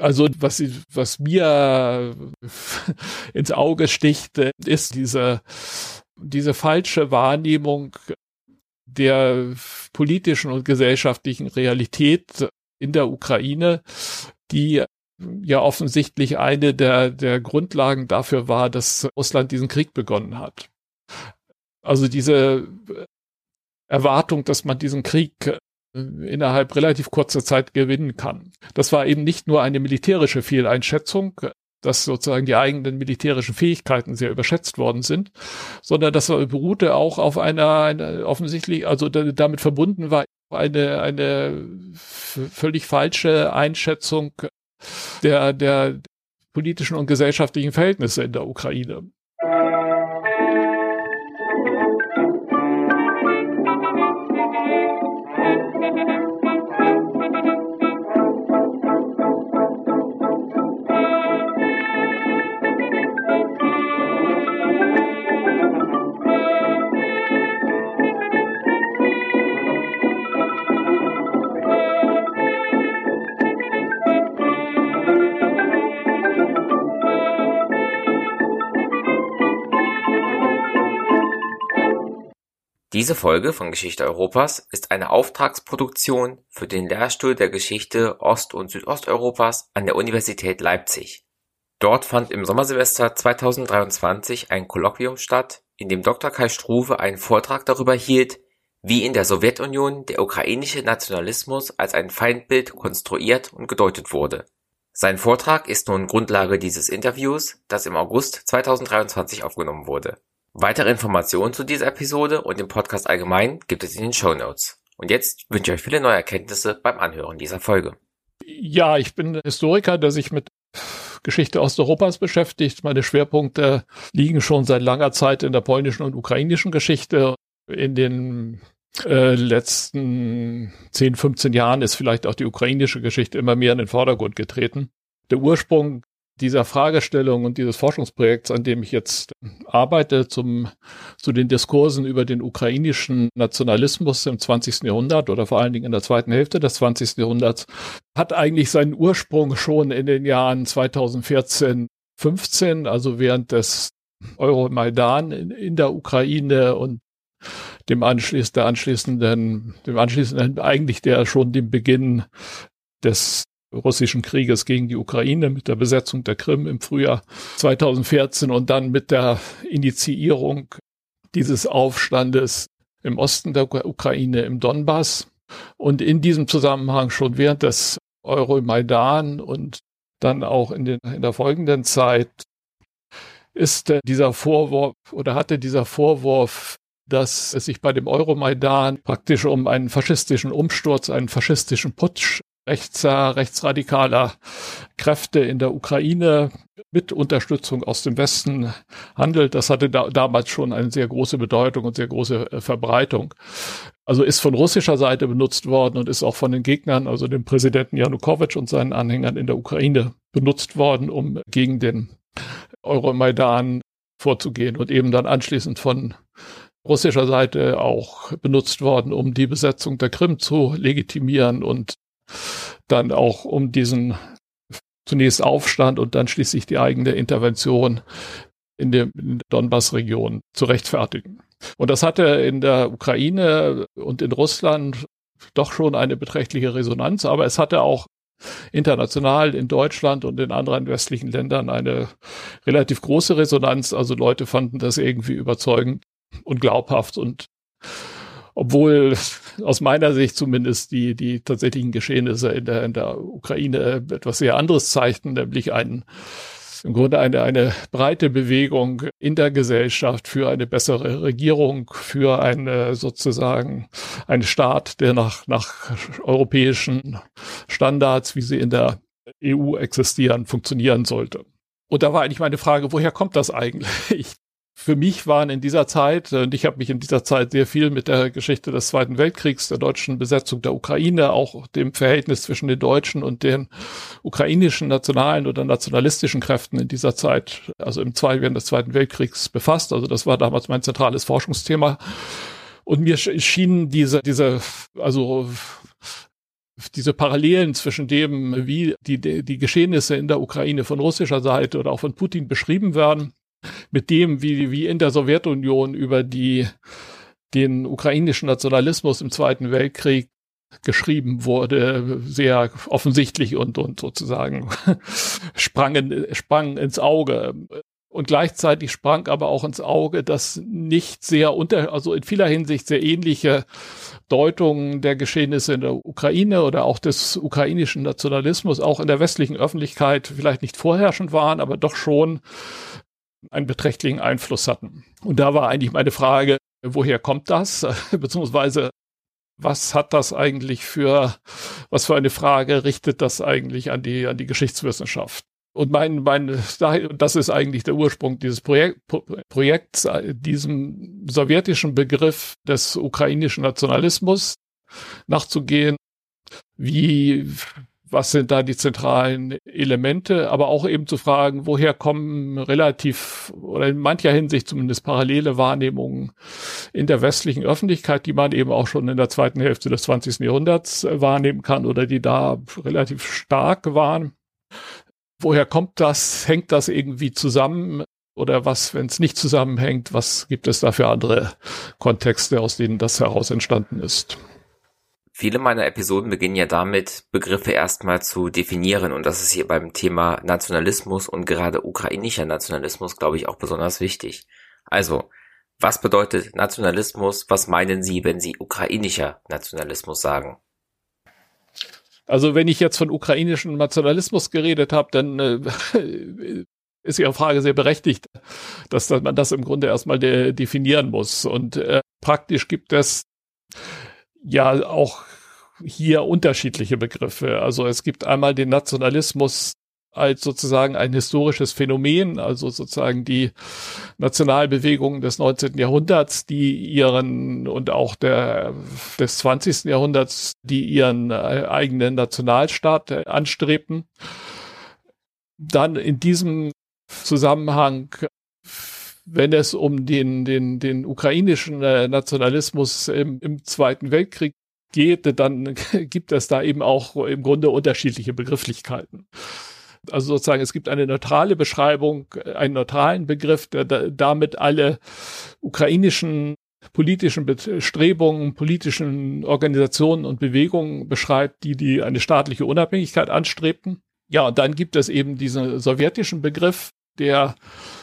Also was, was mir ins Auge sticht, ist diese, diese falsche Wahrnehmung der politischen und gesellschaftlichen Realität in der Ukraine, die ja offensichtlich eine der, der Grundlagen dafür war, dass Russland diesen Krieg begonnen hat. Also diese Erwartung, dass man diesen Krieg äh, innerhalb relativ kurzer Zeit gewinnen kann. Das war eben nicht nur eine militärische Fehleinschätzung, dass sozusagen die eigenen militärischen Fähigkeiten sehr überschätzt worden sind, sondern das beruhte auch auf einer, einer offensichtlich, also damit verbunden war eine, eine völlig falsche Einschätzung der, der politischen und gesellschaftlichen Verhältnisse in der Ukraine. Diese Folge von Geschichte Europas ist eine Auftragsproduktion für den Lehrstuhl der Geschichte Ost- und Südosteuropas an der Universität Leipzig. Dort fand im Sommersemester 2023 ein Kolloquium statt, in dem Dr. Kai Struve einen Vortrag darüber hielt, wie in der Sowjetunion der ukrainische Nationalismus als ein Feindbild konstruiert und gedeutet wurde. Sein Vortrag ist nun Grundlage dieses Interviews, das im August 2023 aufgenommen wurde Weitere Informationen zu dieser Episode und dem Podcast allgemein gibt es in den Show Notes. Und jetzt wünsche ich euch viele neue Erkenntnisse beim Anhören dieser Folge. Ja, ich bin Historiker, der sich mit Geschichte Osteuropas beschäftigt. Meine Schwerpunkte liegen schon seit langer Zeit in der polnischen und ukrainischen Geschichte. In den äh, letzten 10, 15 Jahren ist vielleicht auch die ukrainische Geschichte immer mehr in den Vordergrund getreten. Der Ursprung dieser Fragestellung und dieses Forschungsprojekts, an dem ich jetzt arbeite, zum, zu den Diskursen über den ukrainischen Nationalismus im 20. Jahrhundert oder vor allen Dingen in der zweiten Hälfte des 20. Jahrhunderts, hat eigentlich seinen Ursprung schon in den Jahren 2014, 15, also während des Euromaidan in, in der Ukraine und dem anschließenden, dem anschließenden, eigentlich der schon dem Beginn des russischen Krieges gegen die Ukraine mit der Besetzung der Krim im Frühjahr 2014 und dann mit der Initiierung dieses Aufstandes im Osten der Ukraine, im Donbass. Und in diesem Zusammenhang schon während des Euromaidan und dann auch in, den, in der folgenden Zeit ist dieser Vorwurf oder hatte dieser Vorwurf, dass es sich bei dem Euromaidan praktisch um einen faschistischen Umsturz, einen faschistischen Putsch rechtser, rechtsradikaler Kräfte in der Ukraine mit Unterstützung aus dem Westen handelt. Das hatte da, damals schon eine sehr große Bedeutung und sehr große äh, Verbreitung. Also ist von russischer Seite benutzt worden und ist auch von den Gegnern, also dem Präsidenten Janukowitsch und seinen Anhängern in der Ukraine benutzt worden, um gegen den Euromaidan vorzugehen und eben dann anschließend von russischer Seite auch benutzt worden, um die Besetzung der Krim zu legitimieren und dann auch um diesen zunächst Aufstand und dann schließlich die eigene Intervention in der, Donbass-Region zu rechtfertigen. Und das hatte in der Ukraine und in Russland doch schon eine beträchtliche Resonanz, aber es hatte auch international in Deutschland und in anderen westlichen Ländern eine relativ große Resonanz. Also Leute fanden das irgendwie überzeugend und glaubhaft und obwohl aus meiner Sicht zumindest die, die tatsächlichen Geschehnisse in der, in der Ukraine etwas sehr anderes zeigten, nämlich einen im Grunde eine, eine breite Bewegung in der Gesellschaft für eine bessere Regierung, für eine sozusagen einen Staat, der nach, nach europäischen Standards, wie sie in der EU existieren, funktionieren sollte. Und da war eigentlich meine Frage, woher kommt das eigentlich? Für mich waren in dieser Zeit, und ich habe mich in dieser Zeit sehr viel mit der Geschichte des Zweiten Weltkriegs, der deutschen Besetzung der Ukraine, auch dem Verhältnis zwischen den deutschen und den ukrainischen nationalen oder nationalistischen Kräften in dieser Zeit, also im Zweiten, während des Zweiten Weltkriegs befasst. Also das war damals mein zentrales Forschungsthema. Und mir schienen diese, diese, also diese Parallelen zwischen dem, wie die, die Geschehnisse in der Ukraine von russischer Seite oder auch von Putin beschrieben werden, mit dem, wie, wie in der Sowjetunion über die, den ukrainischen Nationalismus im Zweiten Weltkrieg geschrieben wurde, sehr offensichtlich und, und sozusagen sprang, in, sprang ins Auge. Und gleichzeitig sprang aber auch ins Auge, dass nicht sehr unter, also in vieler Hinsicht sehr ähnliche Deutungen der Geschehnisse in der Ukraine oder auch des ukrainischen Nationalismus auch in der westlichen Öffentlichkeit vielleicht nicht vorherrschend waren, aber doch schon einen beträchtlichen Einfluss hatten. Und da war eigentlich meine Frage, woher kommt das? Beziehungsweise was hat das eigentlich für, was für eine Frage richtet das eigentlich an die, an die Geschichtswissenschaft? Und mein, mein, das ist eigentlich der Ursprung dieses Projekt, Projekts, diesem sowjetischen Begriff des ukrainischen Nationalismus nachzugehen. Wie, was sind da die zentralen Elemente, aber auch eben zu fragen, woher kommen relativ oder in mancher Hinsicht zumindest parallele Wahrnehmungen in der westlichen Öffentlichkeit, die man eben auch schon in der zweiten Hälfte des 20. Jahrhunderts wahrnehmen kann oder die da relativ stark waren. Woher kommt das? Hängt das irgendwie zusammen? Oder was, wenn es nicht zusammenhängt, was gibt es da für andere Kontexte, aus denen das heraus entstanden ist? Viele meiner Episoden beginnen ja damit, Begriffe erstmal zu definieren und das ist hier beim Thema Nationalismus und gerade ukrainischer Nationalismus, glaube ich, auch besonders wichtig. Also, was bedeutet Nationalismus? Was meinen Sie, wenn Sie ukrainischer Nationalismus sagen? Also wenn ich jetzt von ukrainischem Nationalismus geredet habe, dann äh, ist Ihre Frage sehr berechtigt, dass, dass man das im Grunde erstmal de definieren muss. Und äh, praktisch gibt es ja auch hier unterschiedliche Begriffe. Also es gibt einmal den Nationalismus als sozusagen ein historisches Phänomen, also sozusagen die Nationalbewegungen des 19. Jahrhunderts, die ihren und auch der des 20. Jahrhunderts, die ihren äh, eigenen Nationalstaat äh, anstrebten. Dann in diesem Zusammenhang wenn es um den, den, den ukrainischen äh, Nationalismus im, im Zweiten Weltkrieg geht, dann gibt es da eben auch im Grunde unterschiedliche Begrifflichkeiten. Also sozusagen, es gibt eine neutrale Beschreibung, einen neutralen Begriff, der damit alle ukrainischen politischen Bestrebungen, politischen Organisationen und Bewegungen beschreibt, die die eine staatliche Unabhängigkeit anstrebten. Ja, und dann gibt es eben diesen sowjetischen Begriff, der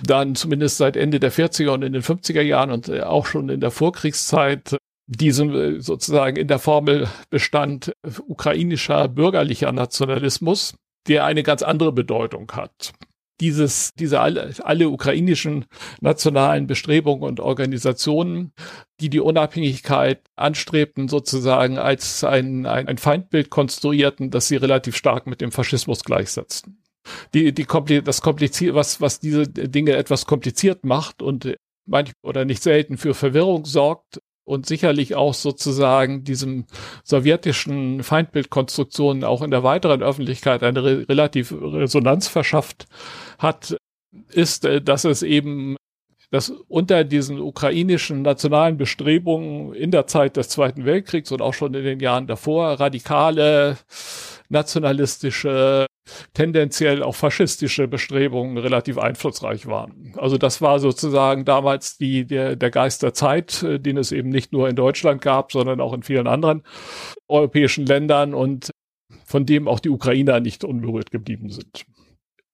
dann zumindest seit Ende der 40er und in den 50er Jahren und äh, auch schon in der Vorkriegszeit diesem äh, sozusagen in der Formel bestand äh, ukrainischer bürgerlicher Nationalismus, der eine ganz andere Bedeutung hat. Dieses, diese alle, alle ukrainischen nationalen Bestrebungen und Organisationen, die die Unabhängigkeit anstrebten, sozusagen als ein, ein, ein Feindbild konstruierten, das sie relativ stark mit dem Faschismus gleichsetzten die, die das kompliziert, was, was diese Dinge etwas kompliziert macht und manchmal oder nicht selten für Verwirrung sorgt und sicherlich auch sozusagen diesem sowjetischen Feindbildkonstruktionen auch in der weiteren Öffentlichkeit eine re relativ Resonanz verschafft hat, ist, äh, dass es eben dass unter diesen ukrainischen nationalen Bestrebungen in der Zeit des Zweiten Weltkriegs und auch schon in den Jahren davor radikale nationalistische, tendenziell auch faschistische Bestrebungen relativ einflussreich waren. Also das war sozusagen damals die, der, der Geist der Zeit, äh, den es eben nicht nur in Deutschland gab, sondern auch in vielen anderen europäischen Ländern und von dem auch die Ukrainer nicht unberührt geblieben sind.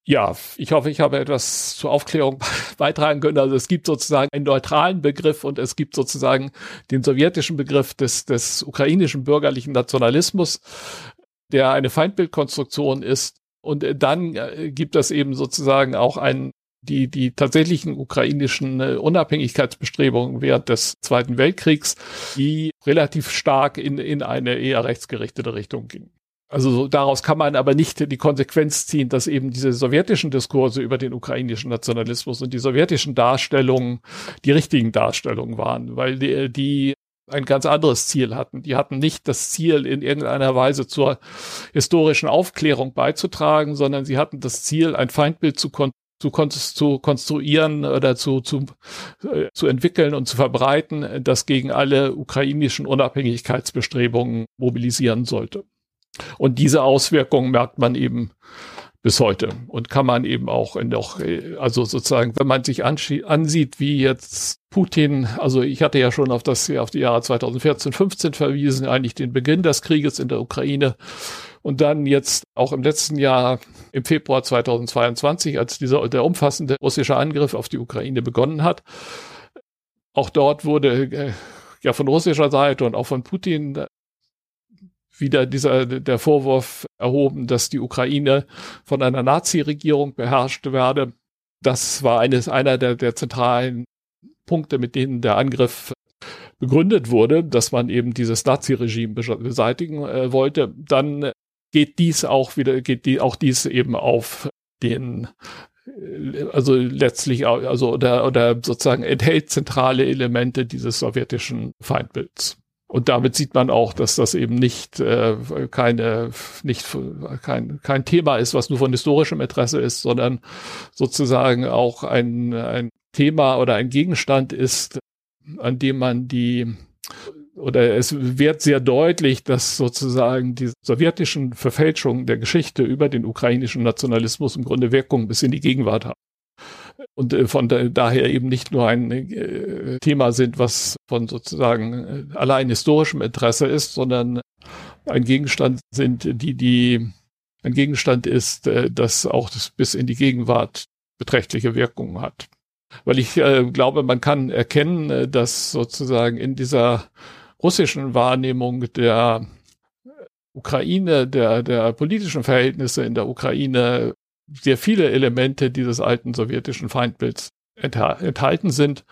Ja, ich hoffe, ich habe etwas zur Aufklärung beitragen können. Also es gibt sozusagen einen neutralen Begriff und es gibt sozusagen den sowjetischen Begriff des, des ukrainischen bürgerlichen Nationalismus, der eine Feindbildkonstruktion ist. Und äh, dann äh, gibt es eben sozusagen auch einen die, die tatsächlichen ukrainischen äh, Unabhängigkeitsbestrebungen während des Zweiten Weltkriegs, die relativ stark in, in eine eher rechtsgerichtete Richtung gingen. Also so, daraus kann man aber nicht die Konsequenz ziehen, dass eben diese sowjetischen Diskurse über den ukrainischen Nationalismus und die sowjetischen Darstellungen die richtigen Darstellungen waren, weil die, die ein ganz anderes Ziel hatten. Die hatten nicht das Ziel, in irgendeiner Weise zur historischen Aufklärung beizutragen, sondern sie hatten das Ziel, ein Feindbild zu, kon zu, kon zu konstruieren oder zu, zu, äh, zu entwickeln und zu verbreiten, das gegen alle ukrainischen Unabhängigkeitsbestrebungen mobilisieren sollte. Und diese Auswirkungen merkt man eben bis heute und kann man eben auch in doch, also sozusagen, wenn man sich ansieht, wie jetzt Putin, also ich hatte ja schon auf das, auf die Jahre 2014, 15 verwiesen, eigentlich den Beginn des Krieges in der Ukraine und dann jetzt auch im letzten Jahr im Februar 2022, als dieser, der umfassende russische Angriff auf die Ukraine begonnen hat. Auch dort wurde äh, ja von russischer Seite und auch von Putin wieder dieser, der Vorwurf erhoben, dass die Ukraine von einer Nazi-Regierung beherrscht werde. Das war eines, einer der, der zentralen Punkte, mit denen der Angriff begründet wurde, dass man eben dieses Nazi-Regime beseitigen äh, wollte. Dann geht dies auch wieder, geht die, auch dies eben auf den äh, also letztlich also oder oder sozusagen enthält zentrale Elemente dieses sowjetischen Feindbilds. Und damit sieht man auch, dass das eben nicht äh, keine nicht kein kein Thema ist, was nur von historischem Interesse ist, sondern sozusagen auch ein ein Thema oder ein Gegenstand ist, an dem man die oder es wird sehr deutlich, dass sozusagen die sowjetischen Verfälschungen der Geschichte über den ukrainischen Nationalismus im Grunde Wirkung bis in die Gegenwart haben und äh, von daher eben nicht nur ein äh, Thema sind, was von sozusagen äh, allein historischem Interesse ist, sondern ein Gegenstand sind, die die ein Gegenstand ist, das auch das bis in die Gegenwart beträchtliche Wirkungen hat. Weil ich glaube, man kann erkennen, dass sozusagen in dieser russischen Wahrnehmung der Ukraine, der, der politischen Verhältnisse in der Ukraine sehr viele Elemente dieses alten sowjetischen Feindbilds enthalten sind,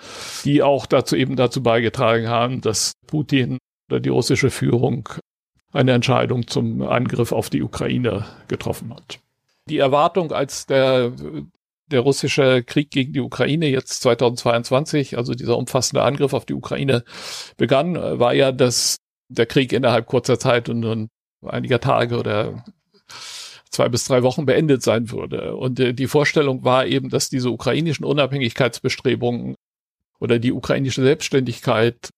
die auch dazu eben dazu beigetragen haben, dass Putin oder die russische Führung eine Entscheidung zum Angriff auf die Ukraine getroffen hat. Die Erwartung, als der, der russische Krieg gegen die Ukraine jetzt 2022, also dieser umfassende Angriff auf die Ukraine begann, war ja, dass der Krieg innerhalb kurzer Zeit und, und einiger Tage oder zwei bis drei Wochen beendet sein würde. Und äh, die Vorstellung war eben, dass diese ukrainischen Unabhängigkeitsbestrebungen oder die ukrainische Selbstständigkeit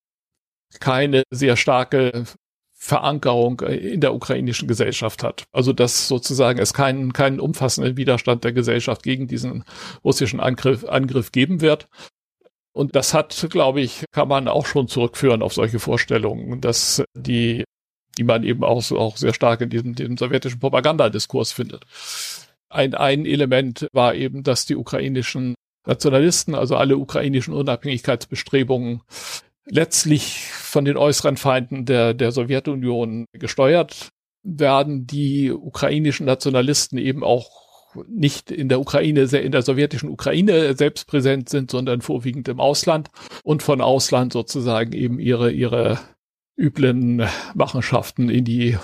keine sehr starke Verankerung äh, in der ukrainischen Gesellschaft hat. Also dass sozusagen es keinen, keinen umfassenden Widerstand der Gesellschaft gegen diesen russischen Angriff, Angriff geben wird. Und das hat, glaube ich, kann man auch schon zurückführen auf solche Vorstellungen, dass die die man eben auch, so, auch sehr stark in diesem, diesem sowjetischen Propagandadiskurs findet. Ein, ein Element war eben, dass die ukrainischen Nationalisten, also alle ukrainischen Unabhängigkeitsbestrebungen, letztlich von den äußeren Feinden der, der Sowjetunion gesteuert werden, die ukrainischen Nationalisten eben auch nicht in der Ukraine, in der sowjetischen Ukraine selbst präsent sind, sondern vorwiegend im Ausland und von Ausland sozusagen eben ihre, ihre üblen Machenschaften in die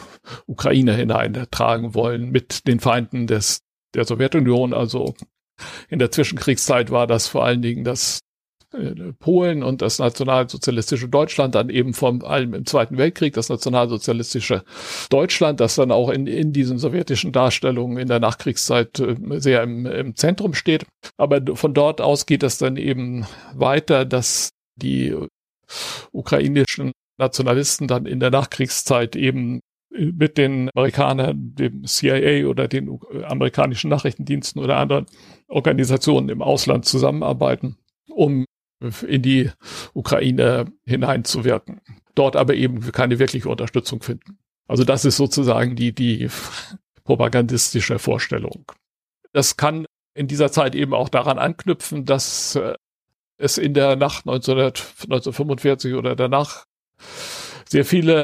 Ukraine hineintragen wollen mit den Feinden des, der Sowjetunion. Also in der Zwischenkriegszeit war das vor allen Dingen das äh, Polen und das nationalsozialistische Deutschland, dann eben vor allem im Zweiten Weltkrieg das nationalsozialistische Deutschland, das dann auch in, in diesen sowjetischen Darstellungen in der Nachkriegszeit äh, sehr im, im Zentrum steht. Aber von dort aus geht es dann eben weiter, dass die ukrainischen Nationalisten dann in der Nachkriegszeit eben mit den Amerikanern, dem CIA oder den amerikanischen Nachrichtendiensten oder anderen Organisationen im Ausland zusammenarbeiten, um in die Ukraine hineinzuwirken. Dort aber eben keine wirkliche Unterstützung finden. Also das ist sozusagen die, die propagandistische Vorstellung. Das kann in dieser Zeit eben auch daran anknüpfen, dass äh, es in der Nacht 1945 oder danach sehr viele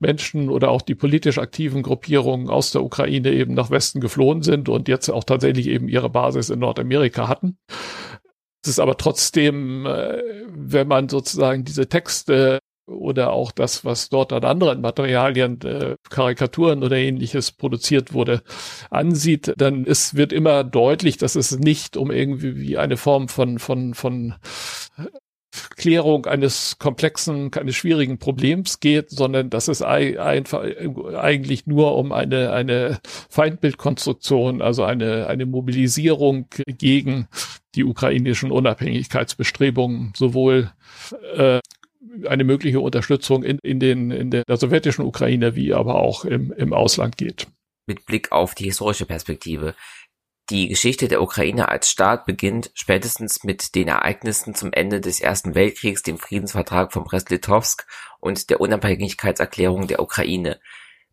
Menschen oder auch die politisch aktiven Gruppierungen aus der Ukraine eben nach Westen geflohen sind und jetzt auch tatsächlich eben ihre Basis in Nordamerika hatten. Es ist aber trotzdem, äh, wenn man sozusagen diese Texte oder auch das, was dort an anderen Materialien, äh, Karikaturen oder ähnliches produziert wurde, ansieht, dann ist, wird immer deutlich, dass es nicht um irgendwie wie eine Form von, von, von Klärung eines komplexen, eines schwierigen Problems geht, sondern dass es einfach eigentlich nur um eine, eine Feindbildkonstruktion, also eine, eine Mobilisierung gegen die ukrainischen Unabhängigkeitsbestrebungen, sowohl äh, eine mögliche Unterstützung in, in, den, in der, sowjetischen Ukraine wie aber auch im, im Ausland geht. Mit Blick auf die historische Perspektive. Die Geschichte der Ukraine als Staat beginnt spätestens mit den Ereignissen zum Ende des Ersten Weltkriegs, dem Friedensvertrag von Brest-Litovsk und der Unabhängigkeitserklärung der Ukraine.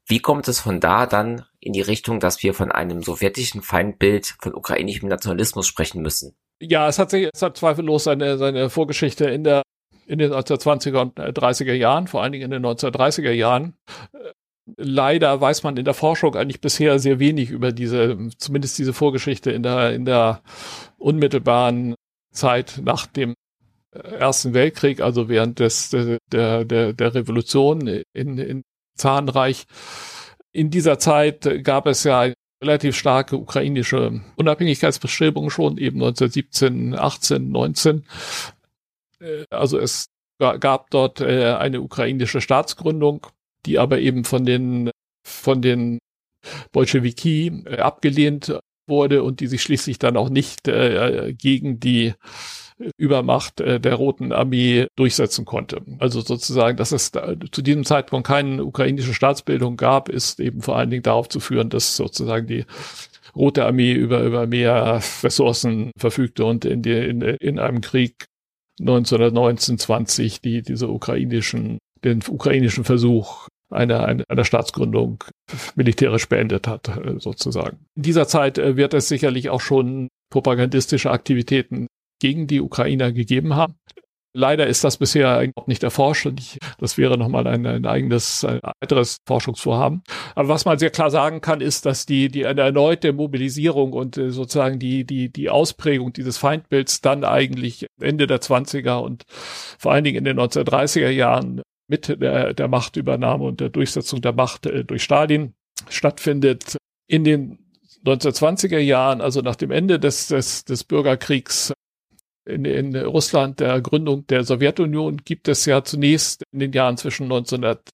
Wie kommt es von da dann in die Richtung, dass wir von einem sowjetischen Feindbild von ukrainischem Nationalismus sprechen müssen? Ja, es hat sich, es hat zweifellos seine, seine Vorgeschichte in der in den 1920er und 30er Jahren, vor allen Dingen in den 1930er Jahren. Leider weiß man in der Forschung eigentlich bisher sehr wenig über diese, zumindest diese Vorgeschichte in der, in der unmittelbaren Zeit nach dem Ersten Weltkrieg, also während des, der, der, der Revolution in, in Zahnreich. In dieser Zeit gab es ja relativ starke ukrainische Unabhängigkeitsbestrebungen schon, eben 1917, 18, 19. Also es gab dort äh, eine ukrainische Staatsgründung, die aber eben von den von den Bolschewiki äh, abgelehnt wurde und die sich schließlich dann auch nicht äh, gegen die Übermacht äh, der Roten Armee durchsetzen konnte. Also sozusagen, dass es da, zu diesem Zeitpunkt keine ukrainische Staatsbildung gab, ist eben vor allen Dingen darauf zu führen, dass sozusagen die Rote Armee über, über mehr Ressourcen verfügte und in, die, in, in einem Krieg 1919, 20 die, diese ukrainischen, den ukrainischen Versuch einer, einer Staatsgründung militärisch beendet hat, äh, sozusagen. In dieser Zeit äh, wird es sicherlich auch schon propagandistische Aktivitäten gegen die Ukrainer gegeben haben. Leider ist das bisher eigentlich nicht erforscht und ich, das wäre nochmal ein, ein eigenes, ein weiteres Forschungsvorhaben. Aber was man sehr klar sagen kann, ist, dass die, die eine erneute Mobilisierung und äh, sozusagen die, die, die Ausprägung dieses Feindbilds dann eigentlich Ende der 20er und vor allen Dingen in den 1930er Jahren mit der, der Machtübernahme und der Durchsetzung der Macht äh, durch Stalin stattfindet. In den 1920er Jahren, also nach dem Ende des, des, des Bürgerkriegs, in, in Russland der Gründung der Sowjetunion gibt es ja zunächst in den Jahren zwischen 1900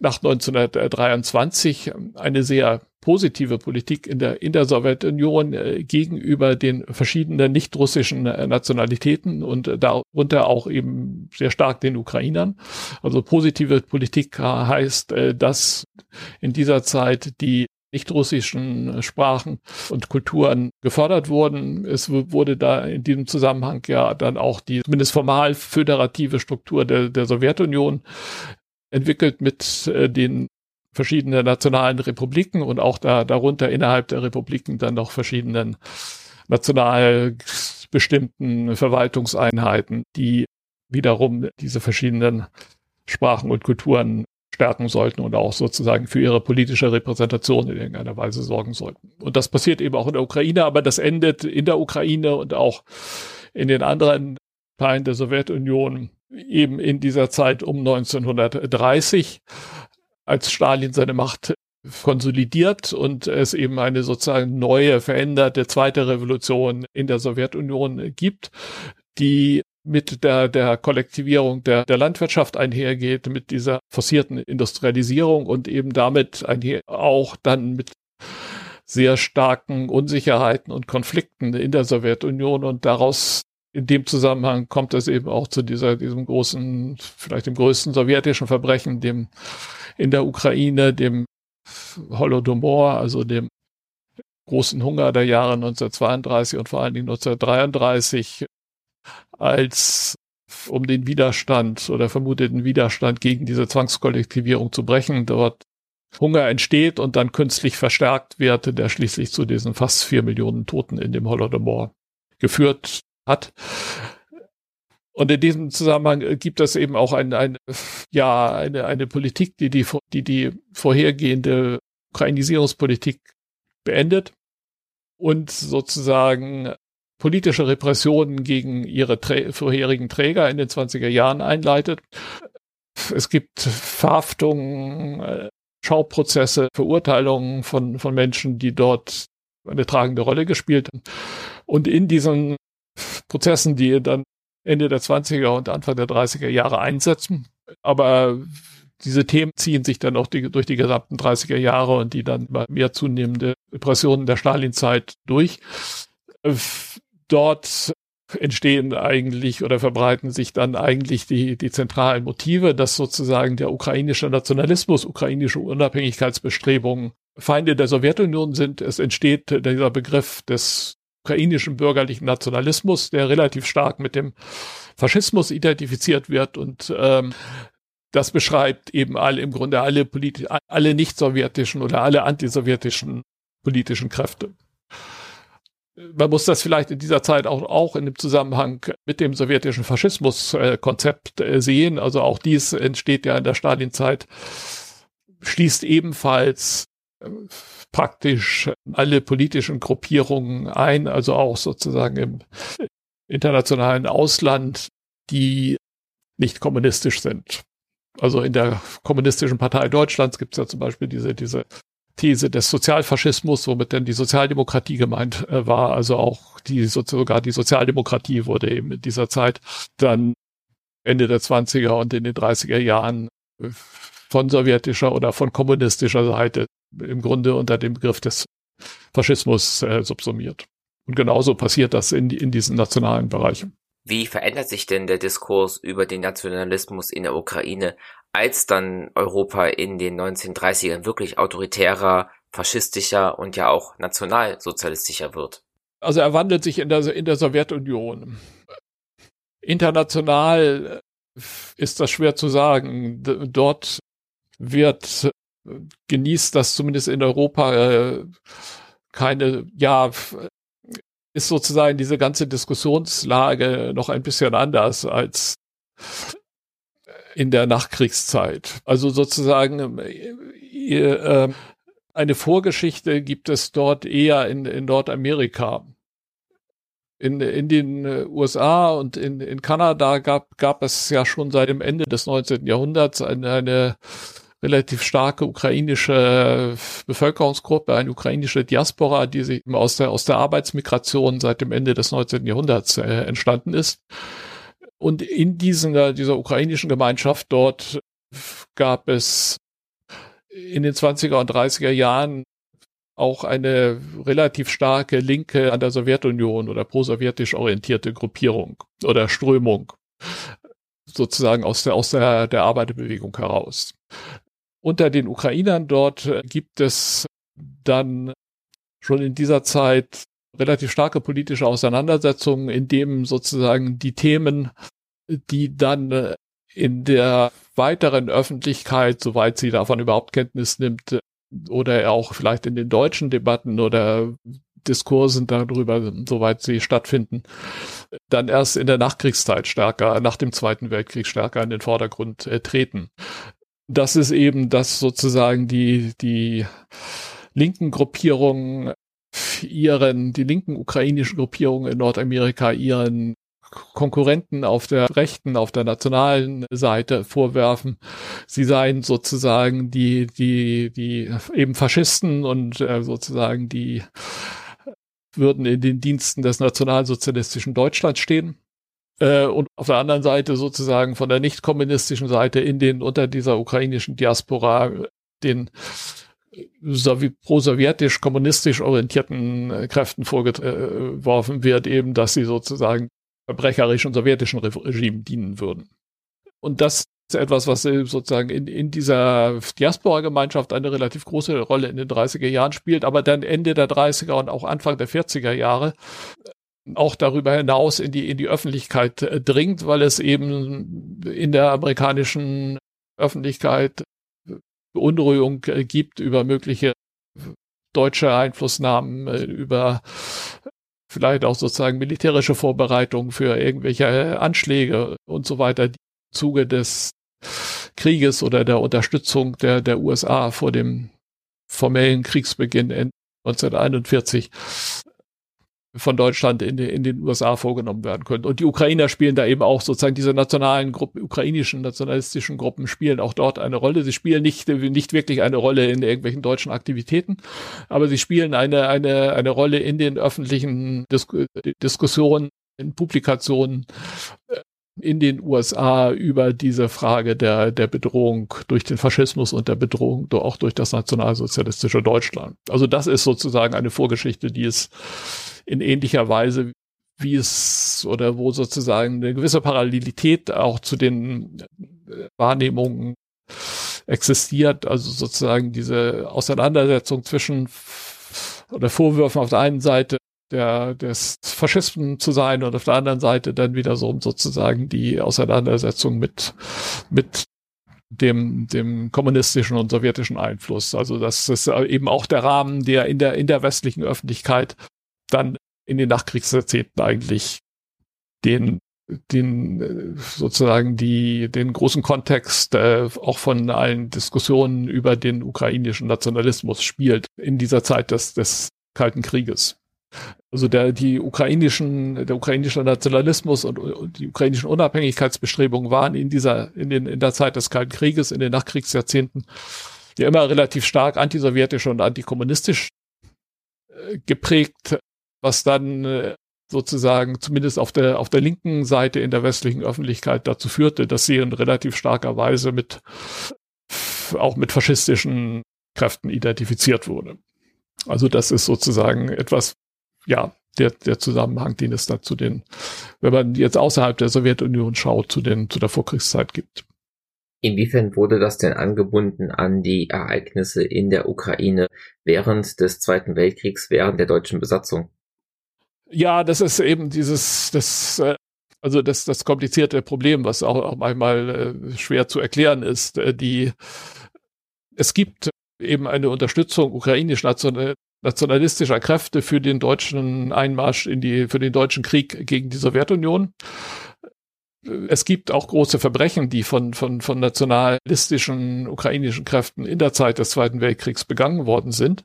nach 1923 eine sehr positive Politik in der, in der Sowjetunion äh, gegenüber den verschiedenen nicht-russischen äh, Nationalitäten und äh, darunter auch eben sehr stark den Ukrainern. Also positive Politik heißt, äh, dass in dieser Zeit die nicht-russischen Sprachen und Kulturen gefördert wurden. Es wurde da in diesem Zusammenhang ja dann auch die zumindest formal föderative Struktur der, der Sowjetunion entwickelt mit äh, den verschiedenen nationalen Republiken und auch da darunter innerhalb der Republiken dann noch verschiedenen national bestimmten Verwaltungseinheiten, die wiederum diese verschiedenen Sprachen und Kulturen stärken sollten und auch sozusagen für ihre politische Repräsentation in irgendeiner Weise sorgen sollten. Und das passiert eben auch in der Ukraine, aber das endet in der Ukraine und auch in den anderen Teilen der Sowjetunion eben in dieser Zeit um 1930, als Stalin seine Macht konsolidiert und es eben eine sozusagen neue, veränderte zweite Revolution in der Sowjetunion gibt, die mit der, der Kollektivierung der, der Landwirtschaft einhergeht, mit dieser forcierten Industrialisierung und eben damit einher auch dann mit sehr starken Unsicherheiten und Konflikten in der Sowjetunion und daraus in dem Zusammenhang kommt es eben auch zu dieser, diesem großen, vielleicht dem größten sowjetischen Verbrechen, dem in der Ukraine, dem Holodomor, also dem großen Hunger der Jahre 1932 und vor allen Dingen 1933 als um den Widerstand oder vermuteten Widerstand gegen diese Zwangskollektivierung zu brechen, dort Hunger entsteht und dann künstlich verstärkt wird, der schließlich zu diesen fast vier Millionen Toten in dem Holodomor geführt hat. Und in diesem Zusammenhang gibt es eben auch ein, ein, ja, eine, eine Politik, die die, die die vorhergehende Ukrainisierungspolitik beendet und sozusagen politische Repressionen gegen ihre Trä vorherigen Träger in den 20er Jahren einleitet. Es gibt Verhaftungen, äh, Schauprozesse, Verurteilungen von, von Menschen, die dort eine tragende Rolle gespielt haben. Und in diesen Prozessen, die dann Ende der 20er und Anfang der 30er Jahre einsetzen, aber diese Themen ziehen sich dann auch die, durch die gesamten 30er Jahre und die dann mehr zunehmende Repressionen der Stalinzeit durch dort entstehen eigentlich oder verbreiten sich dann eigentlich die, die zentralen Motive, dass sozusagen der ukrainische Nationalismus, ukrainische Unabhängigkeitsbestrebungen Feinde der Sowjetunion sind. Es entsteht dieser Begriff des ukrainischen bürgerlichen Nationalismus, der relativ stark mit dem Faschismus identifiziert wird und ähm, das beschreibt eben alle im Grunde alle politisch, alle nicht sowjetischen oder alle antisowjetischen politischen Kräfte man muss das vielleicht in dieser Zeit auch, auch in dem Zusammenhang mit dem sowjetischen Faschismuskonzept äh, sehen. Also auch dies entsteht ja in der Stalinzeit, schließt ebenfalls äh, praktisch alle politischen Gruppierungen ein, also auch sozusagen im internationalen Ausland, die nicht kommunistisch sind. Also in der kommunistischen Partei Deutschlands gibt es ja zum Beispiel diese, diese These des Sozialfaschismus, womit denn die Sozialdemokratie gemeint äh, war. Also auch die, sogar die Sozialdemokratie wurde eben in dieser Zeit dann Ende der 20er und in den 30er Jahren äh, von sowjetischer oder von kommunistischer Seite im Grunde unter dem Begriff des Faschismus äh, subsumiert. Und genauso passiert das in, in diesen nationalen Bereichen. Wie verändert sich denn der Diskurs über den Nationalismus in der Ukraine als dann Europa in den 1930ern wirklich autoritärer, faschistischer und ja auch nationalsozialistischer wird. Also er wandelt sich in der, in der Sowjetunion. International ist das schwer zu sagen. Dort wird genießt das zumindest in Europa äh, keine, ja, ist sozusagen diese ganze Diskussionslage noch ein bisschen anders als in der Nachkriegszeit. Also sozusagen äh, äh, eine Vorgeschichte gibt es dort eher in, in Nordamerika. In, in den äh, USA und in, in Kanada gab, gab es ja schon seit dem Ende des 19. Jahrhunderts eine, eine relativ starke ukrainische Bevölkerungsgruppe, eine ukrainische Diaspora, die sich aus der, aus der Arbeitsmigration seit dem Ende des 19. Jahrhunderts äh, entstanden ist. Und in diesen, äh, dieser ukrainischen Gemeinschaft dort gab es in den 20er und 30er Jahren auch eine relativ starke Linke an der Sowjetunion oder prosowjetisch orientierte Gruppierung oder Strömung sozusagen aus der, aus der, der Arbeiterbewegung heraus. Unter den Ukrainern dort gibt es dann schon in dieser Zeit relativ starke politische Auseinandersetzungen, in dem sozusagen die Themen, die dann äh, in der weiteren Öffentlichkeit, soweit sie davon überhaupt Kenntnis nimmt, oder auch vielleicht in den deutschen Debatten oder Diskursen darüber, soweit sie stattfinden, dann erst in der Nachkriegszeit stärker, nach dem Zweiten Weltkrieg stärker in den Vordergrund äh, treten. Das ist eben, dass sozusagen die, die linken Gruppierungen ihren, die linken ukrainischen Gruppierungen in Nordamerika ihren Konkurrenten auf der rechten, auf der nationalen Seite vorwerfen, sie seien sozusagen die, die, die eben Faschisten und äh, sozusagen die würden in den Diensten des nationalsozialistischen Deutschlands stehen. Äh, und auf der anderen Seite sozusagen von der nicht kommunistischen Seite in den unter dieser ukrainischen Diaspora den pro-sowjetisch kommunistisch orientierten äh, Kräften vorgeworfen wird, eben, dass sie sozusagen verbrecherischen sowjetischen Regime dienen würden. Und das ist etwas, was sozusagen in, in dieser Diaspora-Gemeinschaft eine relativ große Rolle in den 30er Jahren spielt, aber dann Ende der 30er und auch Anfang der 40er Jahre auch darüber hinaus in die, in die Öffentlichkeit äh, dringt, weil es eben in der amerikanischen Öffentlichkeit Beunruhigung äh, gibt über mögliche deutsche Einflussnahmen, äh, über vielleicht auch sozusagen militärische Vorbereitungen für irgendwelche Anschläge und so weiter, die im Zuge des Krieges oder der Unterstützung der, der USA vor dem formellen Kriegsbeginn 1941 von Deutschland in, in den USA vorgenommen werden können. Und die Ukrainer spielen da eben auch sozusagen diese nationalen Gruppen, ukrainischen nationalistischen Gruppen spielen auch dort eine Rolle. Sie spielen nicht, nicht wirklich eine Rolle in irgendwelchen deutschen Aktivitäten, aber sie spielen eine, eine, eine Rolle in den öffentlichen Dis Diskussionen, in Publikationen äh, in den USA über diese Frage der, der Bedrohung durch den Faschismus und der Bedrohung auch durch das nationalsozialistische Deutschland. Also das ist sozusagen eine Vorgeschichte, die es in ähnlicher Weise wie es oder wo sozusagen eine gewisse Parallelität auch zu den äh, Wahrnehmungen existiert, also sozusagen diese Auseinandersetzung zwischen oder Vorwürfen auf der einen Seite der, des Faschisten zu sein und auf der anderen Seite dann wieder so sozusagen die Auseinandersetzung mit, mit dem, dem kommunistischen und sowjetischen Einfluss. Also das ist eben auch der Rahmen, der in der, in der westlichen Öffentlichkeit dann in den Nachkriegsjahrzehnten eigentlich den den sozusagen die den großen Kontext äh, auch von allen Diskussionen über den ukrainischen Nationalismus spielt in dieser Zeit des, des Kalten Krieges. Also der die ukrainischen der ukrainische Nationalismus und, und die ukrainischen Unabhängigkeitsbestrebungen waren in dieser in den in der Zeit des Kalten Krieges in den Nachkriegsjahrzehnten ja immer relativ stark antisowjetisch und antikommunistisch äh, geprägt was dann äh, sozusagen zumindest auf der, auf der linken Seite in der westlichen Öffentlichkeit dazu führte, dass sie in relativ starker Weise mit, auch mit faschistischen Kräften identifiziert wurde. Also das ist sozusagen etwas, ja, der, der Zusammenhang, den es da zu den, wenn man jetzt außerhalb der Sowjetunion schaut, zu den, zu der Vorkriegszeit gibt. Inwiefern wurde das denn angebunden an die Ereignisse in der Ukraine während des Zweiten Weltkriegs, während der deutschen Besatzung? Ja, das ist eben dieses, das, äh, also das, das komplizierte Problem, was auch, auch manchmal äh, schwer zu erklären ist. Äh, die, es gibt eben eine Unterstützung ukrainisch nationalistischer Kräfte für den deutschen Einmarsch in die, für den deutschen Krieg gegen die Sowjetunion. Es gibt auch große Verbrechen, die von, von, von nationalistischen ukrainischen Kräften in der Zeit des Zweiten Weltkriegs begangen worden sind.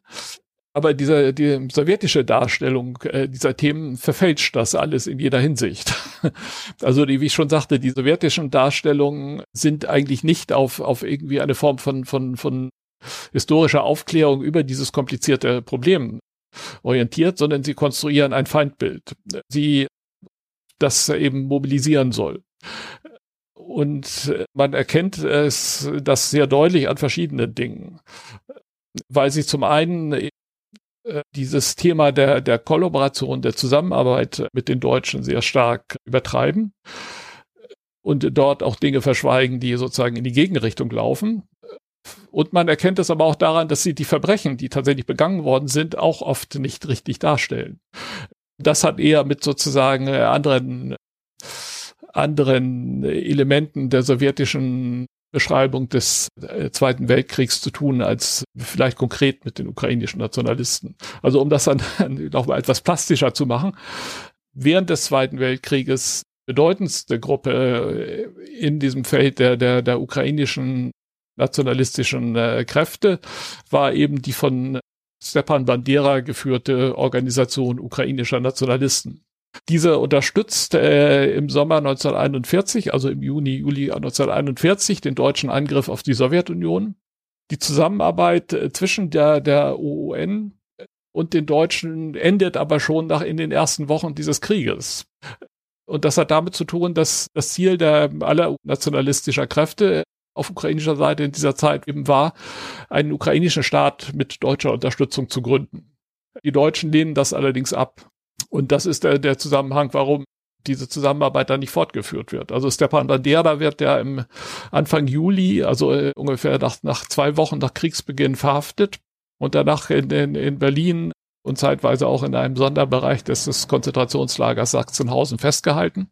Aber diese die sowjetische Darstellung äh, dieser Themen verfälscht das alles in jeder Hinsicht. also die, wie ich schon sagte, die sowjetischen Darstellungen sind eigentlich nicht auf, auf irgendwie eine Form von, von, von historischer Aufklärung über dieses komplizierte Problem orientiert, sondern sie konstruieren ein Feindbild, sie das eben mobilisieren soll. Und man erkennt es das sehr deutlich an verschiedenen Dingen, weil sie zum einen dieses Thema der, der Kollaboration, der Zusammenarbeit mit den Deutschen sehr stark übertreiben und dort auch Dinge verschweigen, die sozusagen in die Gegenrichtung laufen. Und man erkennt es aber auch daran, dass sie die Verbrechen, die tatsächlich begangen worden sind, auch oft nicht richtig darstellen. Das hat eher mit sozusagen äh, anderen anderen Elementen der sowjetischen Beschreibung des äh, Zweiten Weltkriegs zu tun, als vielleicht konkret mit den ukrainischen Nationalisten. Also um das dann noch mal etwas plastischer zu machen, während des Zweiten Weltkrieges bedeutendste Gruppe äh, in diesem Feld der, der, der ukrainischen nationalistischen äh, Kräfte war eben die von Stepan Bandera geführte Organisation ukrainischer Nationalisten. Diese unterstützt äh, im Sommer 1941, also im Juni, Juli 1941, den deutschen Angriff auf die Sowjetunion. Die Zusammenarbeit äh, zwischen der, der OUN und den Deutschen endet aber schon nach in den ersten Wochen dieses Krieges. Und das hat damit zu tun, dass das Ziel der aller nationalistischer Kräfte auf ukrainischer Seite in dieser Zeit eben war, einen ukrainischen Staat mit deutscher Unterstützung zu gründen. Die Deutschen lehnen das allerdings ab. Und das ist der, der Zusammenhang, warum diese Zusammenarbeit da nicht fortgeführt wird. Also Stepan Bandera wird ja im Anfang Juli, also äh, ungefähr nach, nach zwei Wochen nach Kriegsbeginn verhaftet und danach in, in, in Berlin und zeitweise auch in einem Sonderbereich des, des Konzentrationslagers Sachsenhausen festgehalten.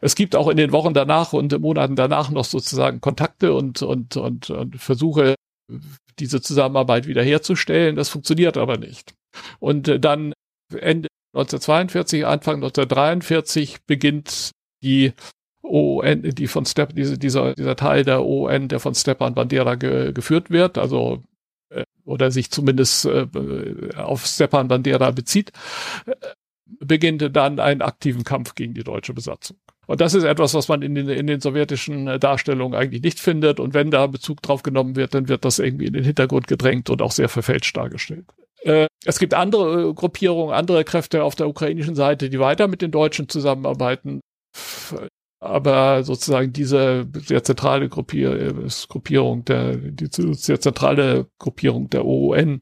Es gibt auch in den Wochen danach und Monaten danach noch sozusagen Kontakte und, und, und, und Versuche, diese Zusammenarbeit wiederherzustellen. Das funktioniert aber nicht. Und äh, dann Ende 1942, Anfang 1943 beginnt die ON, die von Step, diese, dieser, dieser Teil der ON, der von Stepan Bandera ge, geführt wird, also äh, oder sich zumindest äh, auf Stepan Bandera bezieht, äh, beginnt dann einen aktiven Kampf gegen die deutsche Besatzung. Und das ist etwas, was man in den, in den sowjetischen äh, Darstellungen eigentlich nicht findet. Und wenn da Bezug drauf genommen wird, dann wird das irgendwie in den Hintergrund gedrängt und auch sehr verfälscht dargestellt. Äh, es gibt andere äh, Gruppierungen, andere Kräfte auf der ukrainischen Seite, die weiter mit den Deutschen zusammenarbeiten. Aber sozusagen diese sehr zentrale Gruppier äh, Gruppierung der, die sehr zentrale Gruppierung der OUN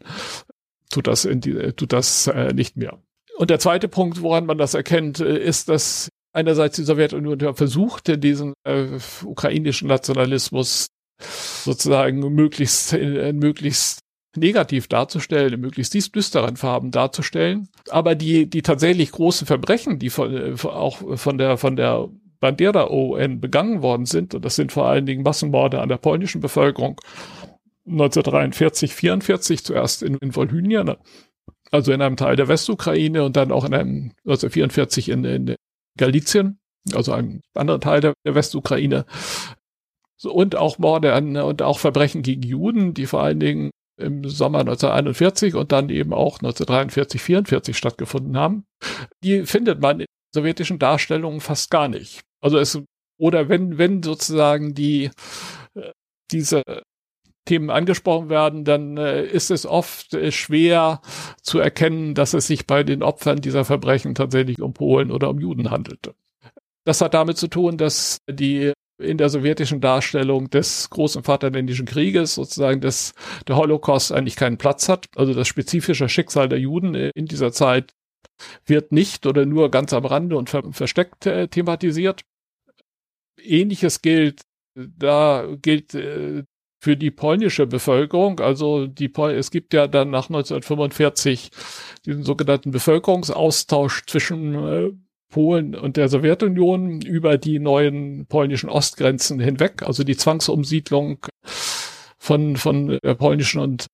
tut das, in die, tut das äh, nicht mehr. Und der zweite Punkt, woran man das erkennt, ist, dass einerseits die Sowjetunion versuchte, diesen äh, ukrainischen Nationalismus sozusagen möglichst, äh, möglichst negativ darzustellen, in möglichst düsteren Farben darzustellen. Aber die, die tatsächlich großen Verbrechen, die von, äh, auch von der, von der Bandera-ON begangen worden sind, und das sind vor allen Dingen Massenmorde an der polnischen Bevölkerung, 1943, 44 zuerst in, in Wolhynia, ne? also in einem Teil der Westukraine und dann auch in einem 1944 in, in Galizien, also einem anderen Teil der, der Westukraine. So, und auch Morde an und auch Verbrechen gegen Juden, die vor allen Dingen im Sommer 1941 und dann eben auch 1943, 44 stattgefunden haben. Die findet man in sowjetischen Darstellungen fast gar nicht. Also es, oder wenn, wenn sozusagen die, äh, diese Themen angesprochen werden, dann äh, ist es oft äh, schwer zu erkennen, dass es sich bei den Opfern dieser Verbrechen tatsächlich um Polen oder um Juden handelte. Das hat damit zu tun, dass die in der sowjetischen Darstellung des großen Vaterländischen Krieges sozusagen des, der Holocaust eigentlich keinen Platz hat. Also das spezifische Schicksal der Juden in dieser Zeit wird nicht oder nur ganz am Rande und ver versteckt äh, thematisiert. Ähnliches gilt, da gilt äh, für die polnische Bevölkerung. Also die Pol es gibt ja dann nach 1945 diesen sogenannten Bevölkerungsaustausch zwischen äh, Polen und der Sowjetunion über die neuen polnischen Ostgrenzen hinweg, also die Zwangsumsiedlung von, von polnischen und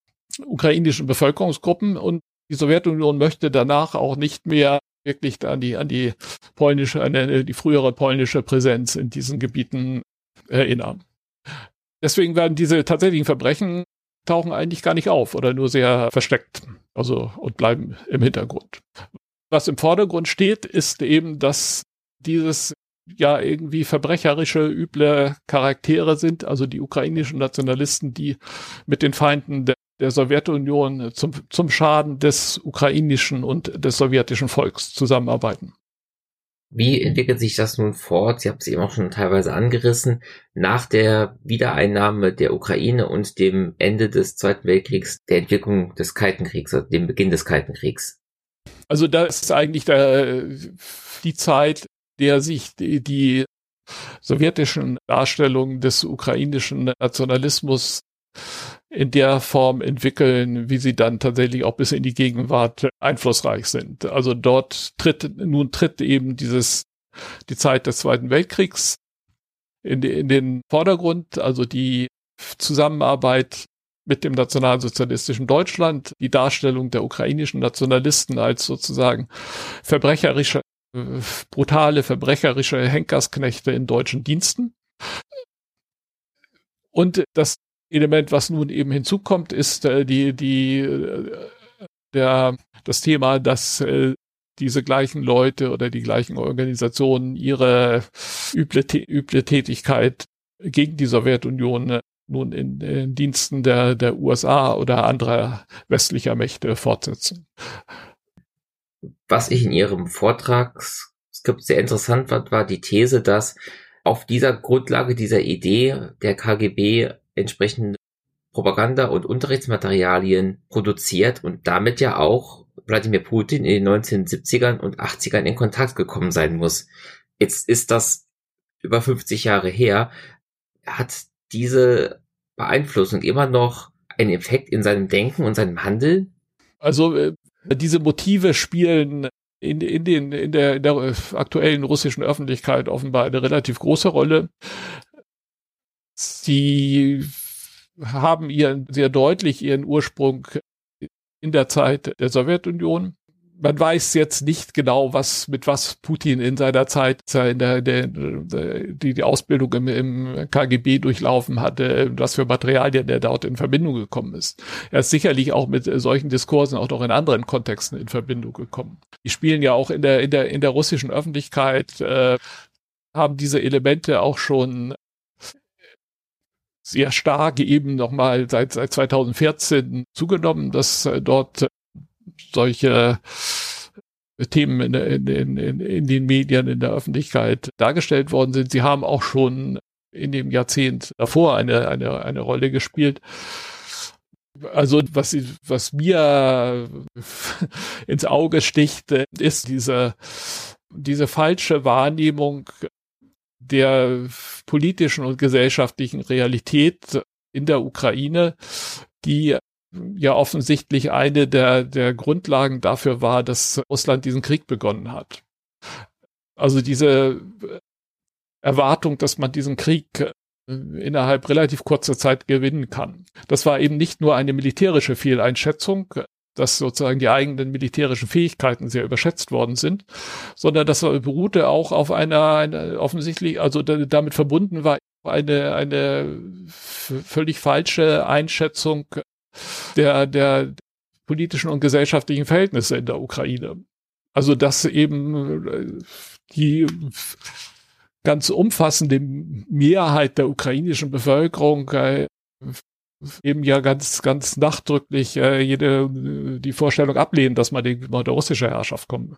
ukrainischen Bevölkerungsgruppen. Und die Sowjetunion möchte danach auch nicht mehr wirklich an die, an die polnische, an die frühere polnische Präsenz in diesen Gebieten erinnern. Deswegen werden diese tatsächlichen Verbrechen tauchen eigentlich gar nicht auf oder nur sehr versteckt, also und bleiben im Hintergrund. Was im Vordergrund steht, ist eben, dass dieses ja irgendwie verbrecherische, üble Charaktere sind, also die ukrainischen Nationalisten, die mit den Feinden der, der Sowjetunion zum, zum Schaden des ukrainischen und des sowjetischen Volks zusammenarbeiten. Wie entwickelt sich das nun fort? Sie haben es eben auch schon teilweise angerissen. Nach der Wiedereinnahme der Ukraine und dem Ende des Zweiten Weltkriegs, der Entwicklung des Kalten Kriegs, also dem Beginn des Kalten Kriegs. Also das ist eigentlich der, die Zeit, der sich die, die sowjetischen Darstellungen des ukrainischen Nationalismus in der Form entwickeln, wie sie dann tatsächlich auch bis in die Gegenwart einflussreich sind. Also dort tritt, nun tritt eben dieses, die Zeit des Zweiten Weltkriegs in, in den Vordergrund, also die Zusammenarbeit mit dem nationalsozialistischen Deutschland, die Darstellung der ukrainischen Nationalisten als sozusagen verbrecherische, äh, brutale, verbrecherische Henkersknechte in deutschen Diensten. Und das Element, was nun eben hinzukommt, ist äh, die, die, äh, der, das Thema, dass diese gleichen Leute oder die gleichen Organisationen ihre üble, üble Tätigkeit gegen die Sowjetunion nun in, in Diensten der, der USA oder anderer westlicher Mächte fortsetzen. Was ich in Ihrem Vortragsskript sehr interessant fand, war die These, dass auf dieser Grundlage dieser Idee der KGB entsprechende Propaganda- und Unterrichtsmaterialien produziert und damit ja auch Wladimir Putin in den 1970ern und 80ern in Kontakt gekommen sein muss. Jetzt ist das über 50 Jahre her. Hat diese Beeinflussung immer noch einen Effekt in seinem Denken und seinem Handeln? Also äh, diese Motive spielen in, in, den, in, der, in der aktuellen russischen Öffentlichkeit offenbar eine relativ große Rolle. Sie haben ihren sehr deutlich ihren Ursprung in der Zeit der Sowjetunion. Man weiß jetzt nicht genau, was mit was Putin in seiner Zeit in der, der, die, die Ausbildung im, im KGB durchlaufen hatte, was für Materialien der dort in Verbindung gekommen ist. Er ist sicherlich auch mit solchen Diskursen auch noch in anderen Kontexten in Verbindung gekommen. Die spielen ja auch in der in der in der russischen Öffentlichkeit äh, haben diese Elemente auch schon sehr stark eben nochmal seit, seit 2014 zugenommen, dass dort solche Themen in, in, in, in den Medien, in der Öffentlichkeit dargestellt worden sind. Sie haben auch schon in dem Jahrzehnt davor eine, eine, eine Rolle gespielt. Also was, was mir ins Auge sticht, ist diese, diese falsche Wahrnehmung der politischen und gesellschaftlichen Realität in der Ukraine, die ja offensichtlich eine der, der Grundlagen dafür war, dass Russland diesen Krieg begonnen hat. Also diese Erwartung, dass man diesen Krieg äh, innerhalb relativ kurzer Zeit gewinnen kann. Das war eben nicht nur eine militärische Fehleinschätzung, dass sozusagen die eigenen militärischen Fähigkeiten sehr überschätzt worden sind, sondern das beruhte auch auf einer, einer offensichtlich, also damit verbunden war eine, eine völlig falsche Einschätzung der, der politischen und gesellschaftlichen Verhältnisse in der Ukraine. Also dass eben äh, die ganz umfassende Mehrheit der ukrainischen Bevölkerung äh, eben ja ganz, ganz nachdrücklich äh, jede die Vorstellung ablehnen, dass man den, unter russische Herrschaft kommen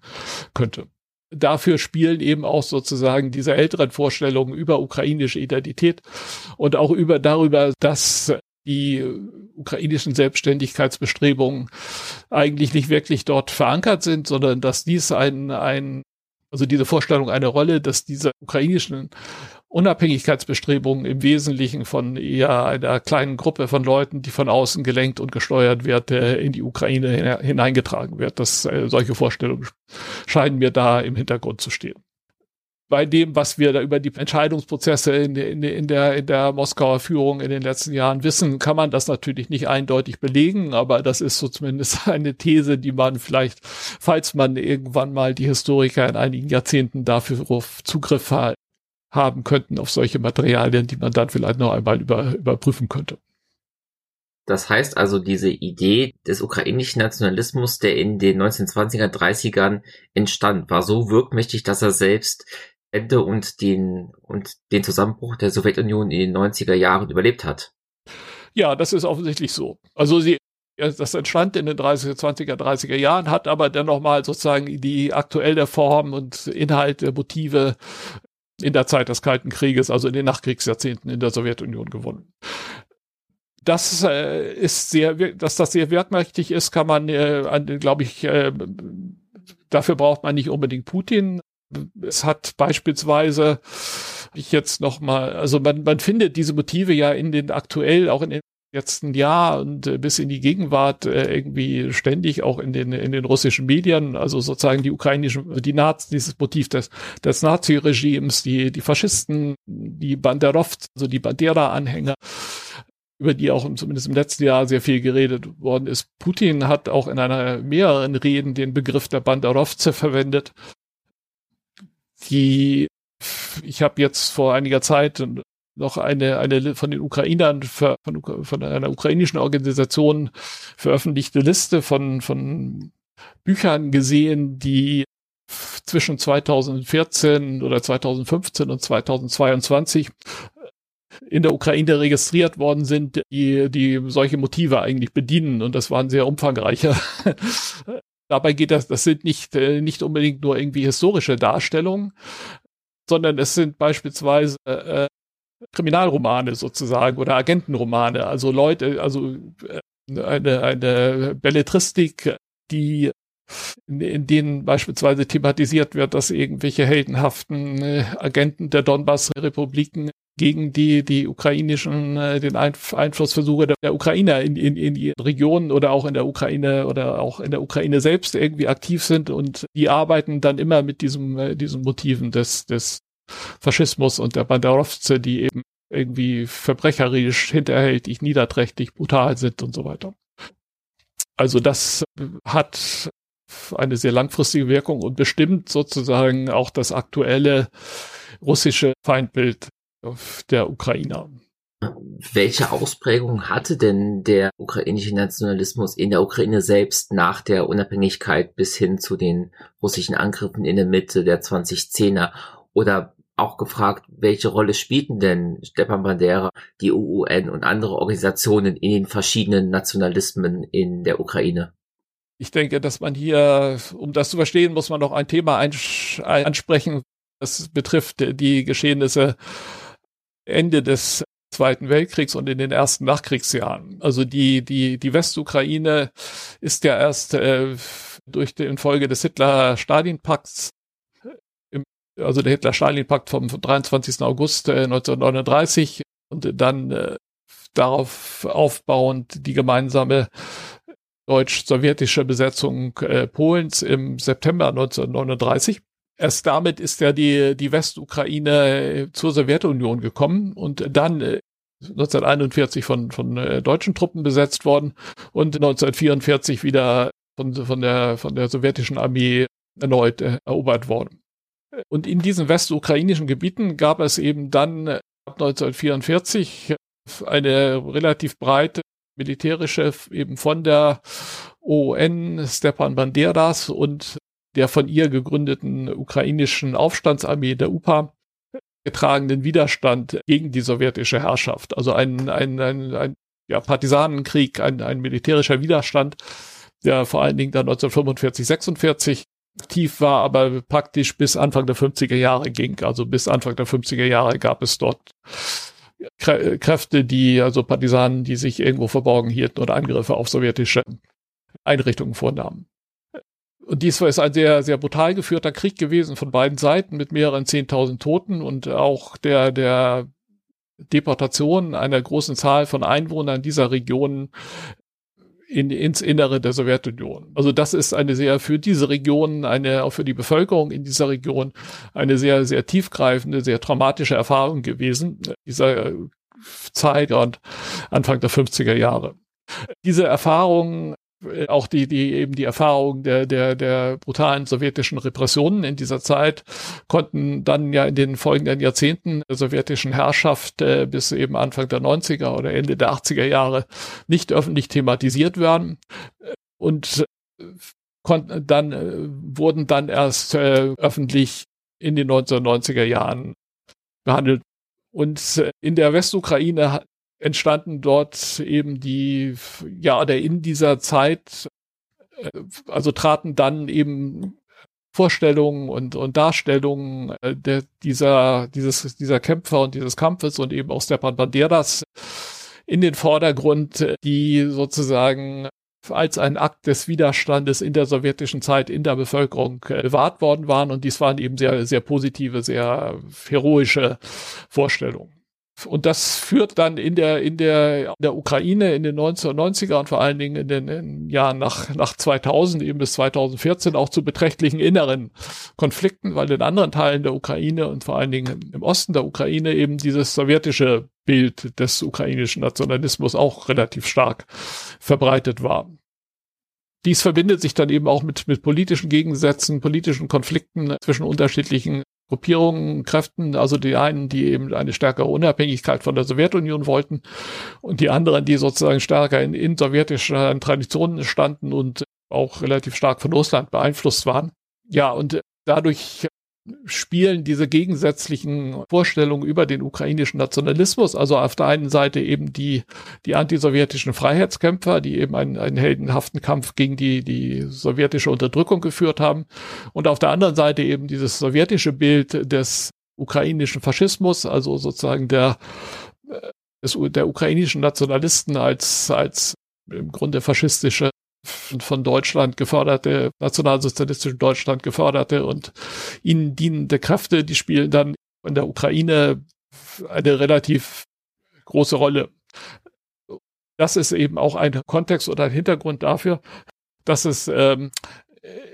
könnte. Dafür spielen eben auch sozusagen diese älteren Vorstellungen über ukrainische Identität und auch über darüber, dass die ukrainischen Selbstständigkeitsbestrebungen eigentlich nicht wirklich dort verankert sind, sondern dass dies ein, ein also diese Vorstellung eine Rolle, dass diese ukrainischen Unabhängigkeitsbestrebungen im Wesentlichen von eher einer kleinen Gruppe von Leuten, die von außen gelenkt und gesteuert wird, äh, in die Ukraine hineingetragen wird. Das, äh, solche Vorstellungen scheinen mir da im Hintergrund zu stehen bei dem, was wir da über die Entscheidungsprozesse in, in, in, der, in der Moskauer Führung in den letzten Jahren wissen, kann man das natürlich nicht eindeutig belegen, aber das ist so zumindest eine These, die man vielleicht, falls man irgendwann mal die Historiker in einigen Jahrzehnten dafür Zugriff haben könnten auf solche Materialien, die man dann vielleicht noch einmal über, überprüfen könnte. Das heißt also, diese Idee des ukrainischen Nationalismus, der in den 1920er, 30ern entstand, war so wirkmächtig, dass er selbst Ende und den, und den Zusammenbruch der Sowjetunion in den 90er Jahren überlebt hat. Ja, das ist offensichtlich so. Also sie, das entstand in den 30er, 20er, 30er Jahren, hat aber dann nochmal sozusagen die aktuelle Form und Inhalte, Motive in der Zeit des Kalten Krieges, also in den Nachkriegsjahrzehnten in der Sowjetunion gewonnen. Das äh, ist sehr, dass das sehr wertmächtig ist, kann man, äh, glaube ich, äh, dafür braucht man nicht unbedingt Putin es hat beispielsweise, ich jetzt noch mal, also man, man findet diese Motive ja in den aktuell, auch in den letzten Jahr und äh, bis in die Gegenwart äh, irgendwie ständig auch in den in den russischen Medien, also sozusagen die ukrainischen, die Nazis, dieses Motiv des des Nazi-Regimes, die die Faschisten, die Banderov, also die Bandera-Anhänger, über die auch zumindest im letzten Jahr sehr viel geredet worden ist. Putin hat auch in einer mehreren Reden den Begriff der Banderovze verwendet die ich habe jetzt vor einiger Zeit noch eine, eine von den Ukrainern, von, von einer ukrainischen Organisation veröffentlichte Liste von, von Büchern gesehen, die zwischen 2014 oder 2015 und 2022 in der Ukraine registriert worden sind, die, die solche Motive eigentlich bedienen. Und das waren sehr umfangreiche Dabei geht das, das sind nicht, äh, nicht unbedingt nur irgendwie historische Darstellungen, sondern es sind beispielsweise äh, Kriminalromane sozusagen oder Agentenromane. Also Leute, also äh, eine, eine Belletristik, die in, in denen beispielsweise thematisiert wird, dass irgendwelche heldenhaften äh, Agenten der Donbass-Republiken gegen die, die ukrainischen, äh, den Einflussversuche der, Ukrainer in, in, in die Regionen oder auch in der Ukraine oder auch in der Ukraine selbst irgendwie aktiv sind und die arbeiten dann immer mit diesem, äh, diesen Motiven des, des Faschismus und der Banderovze, die eben irgendwie verbrecherisch, hinterhältig, niederträchtig, brutal sind und so weiter. Also das hat eine sehr langfristige Wirkung und bestimmt sozusagen auch das aktuelle russische Feindbild der Ukrainer. Welche Ausprägung hatte denn der ukrainische Nationalismus in der Ukraine selbst nach der Unabhängigkeit bis hin zu den russischen Angriffen in der Mitte der 2010er? Oder auch gefragt, welche Rolle spielten denn Stepan Bandera, die UN und andere Organisationen in den verschiedenen Nationalismen in der Ukraine? Ich denke, dass man hier, um das zu verstehen, muss man noch ein Thema ansprechen. Das betrifft die Geschehnisse Ende des Zweiten Weltkriegs und in den ersten Nachkriegsjahren. Also die, die, die Westukraine ist ja erst äh, durch die Folge des Hitler-Stalin-Pakts, also der Hitler-Stalin-Pakt vom 23. August äh, 1939 und dann äh, darauf aufbauend die gemeinsame deutsch-sowjetische Besetzung äh, Polens im September 1939 erst damit ist ja die, die Westukraine zur Sowjetunion gekommen und dann äh, 1941 von, von äh, deutschen Truppen besetzt worden und 1944 wieder von, von, der, von der sowjetischen Armee erneut äh, erobert worden. Und in diesen westukrainischen Gebieten gab es eben dann ab 1944 eine relativ breite militärische, eben von der ON Stepan Banderas und der von ihr gegründeten ukrainischen Aufstandsarmee, der UPA, getragenen Widerstand gegen die sowjetische Herrschaft. Also ein, ein, ein, ein ja, Partisanenkrieg, ein, ein militärischer Widerstand, der vor allen Dingen dann 1945, 46 aktiv war, aber praktisch bis Anfang der 50er Jahre ging. Also bis Anfang der 50er Jahre gab es dort Kräfte, die, also Partisanen, die sich irgendwo verborgen hielten oder Angriffe auf sowjetische Einrichtungen vornahmen. Und dies ist ein sehr, sehr brutal geführter Krieg gewesen von beiden Seiten mit mehreren Zehntausend Toten und auch der, der Deportation einer großen Zahl von Einwohnern dieser Region in, ins Innere der Sowjetunion. Also das ist eine sehr für diese Region, eine auch für die Bevölkerung in dieser Region eine sehr sehr tiefgreifende, sehr traumatische Erfahrung gewesen dieser Zeit und Anfang der 50er Jahre. Diese Erfahrung äh, auch die, die eben die Erfahrung der, der, der brutalen sowjetischen Repressionen in dieser Zeit konnten dann ja in den folgenden Jahrzehnten der sowjetischen Herrschaft äh, bis eben Anfang der 90er oder Ende der 80er Jahre nicht öffentlich thematisiert werden. Und äh, konnten dann, äh, wurden dann erst äh, öffentlich in den 1990er Jahren behandelt. Und in der Westukraine entstanden dort eben die, ja, oder in dieser Zeit, äh, also traten dann eben Vorstellungen und, und Darstellungen äh, der, dieser, dieses, dieser Kämpfer und dieses Kampfes und eben auch Stepan Banderas in den Vordergrund, die sozusagen als ein Akt des Widerstandes in der sowjetischen Zeit in der Bevölkerung gewahrt worden waren. Und dies waren eben sehr, sehr positive, sehr heroische Vorstellungen. Und das führt dann in der, in der, in der Ukraine in den 1990er und vor allen Dingen in den, in Jahren nach, nach 2000 eben bis 2014 auch zu beträchtlichen inneren Konflikten, weil in anderen Teilen der Ukraine und vor allen Dingen im Osten der Ukraine eben dieses sowjetische Bild des ukrainischen Nationalismus auch relativ stark verbreitet war. Dies verbindet sich dann eben auch mit, mit politischen Gegensätzen, politischen Konflikten zwischen unterschiedlichen Gruppierungen, Kräften, also die einen, die eben eine stärkere Unabhängigkeit von der Sowjetunion wollten und die anderen, die sozusagen stärker in, in sowjetischen Traditionen standen und auch relativ stark von Russland beeinflusst waren. Ja, und dadurch spielen diese gegensätzlichen Vorstellungen über den ukrainischen Nationalismus, also auf der einen Seite eben die, die antisowjetischen Freiheitskämpfer, die eben einen, einen heldenhaften Kampf gegen die, die sowjetische Unterdrückung geführt haben, und auf der anderen Seite eben dieses sowjetische Bild des ukrainischen Faschismus, also sozusagen der, des, der ukrainischen Nationalisten als, als im Grunde faschistische von Deutschland geförderte, nationalsozialistischen Deutschland geförderte und ihnen dienende Kräfte, die spielen dann in der Ukraine eine relativ große Rolle. Das ist eben auch ein Kontext oder ein Hintergrund dafür, dass es ähm,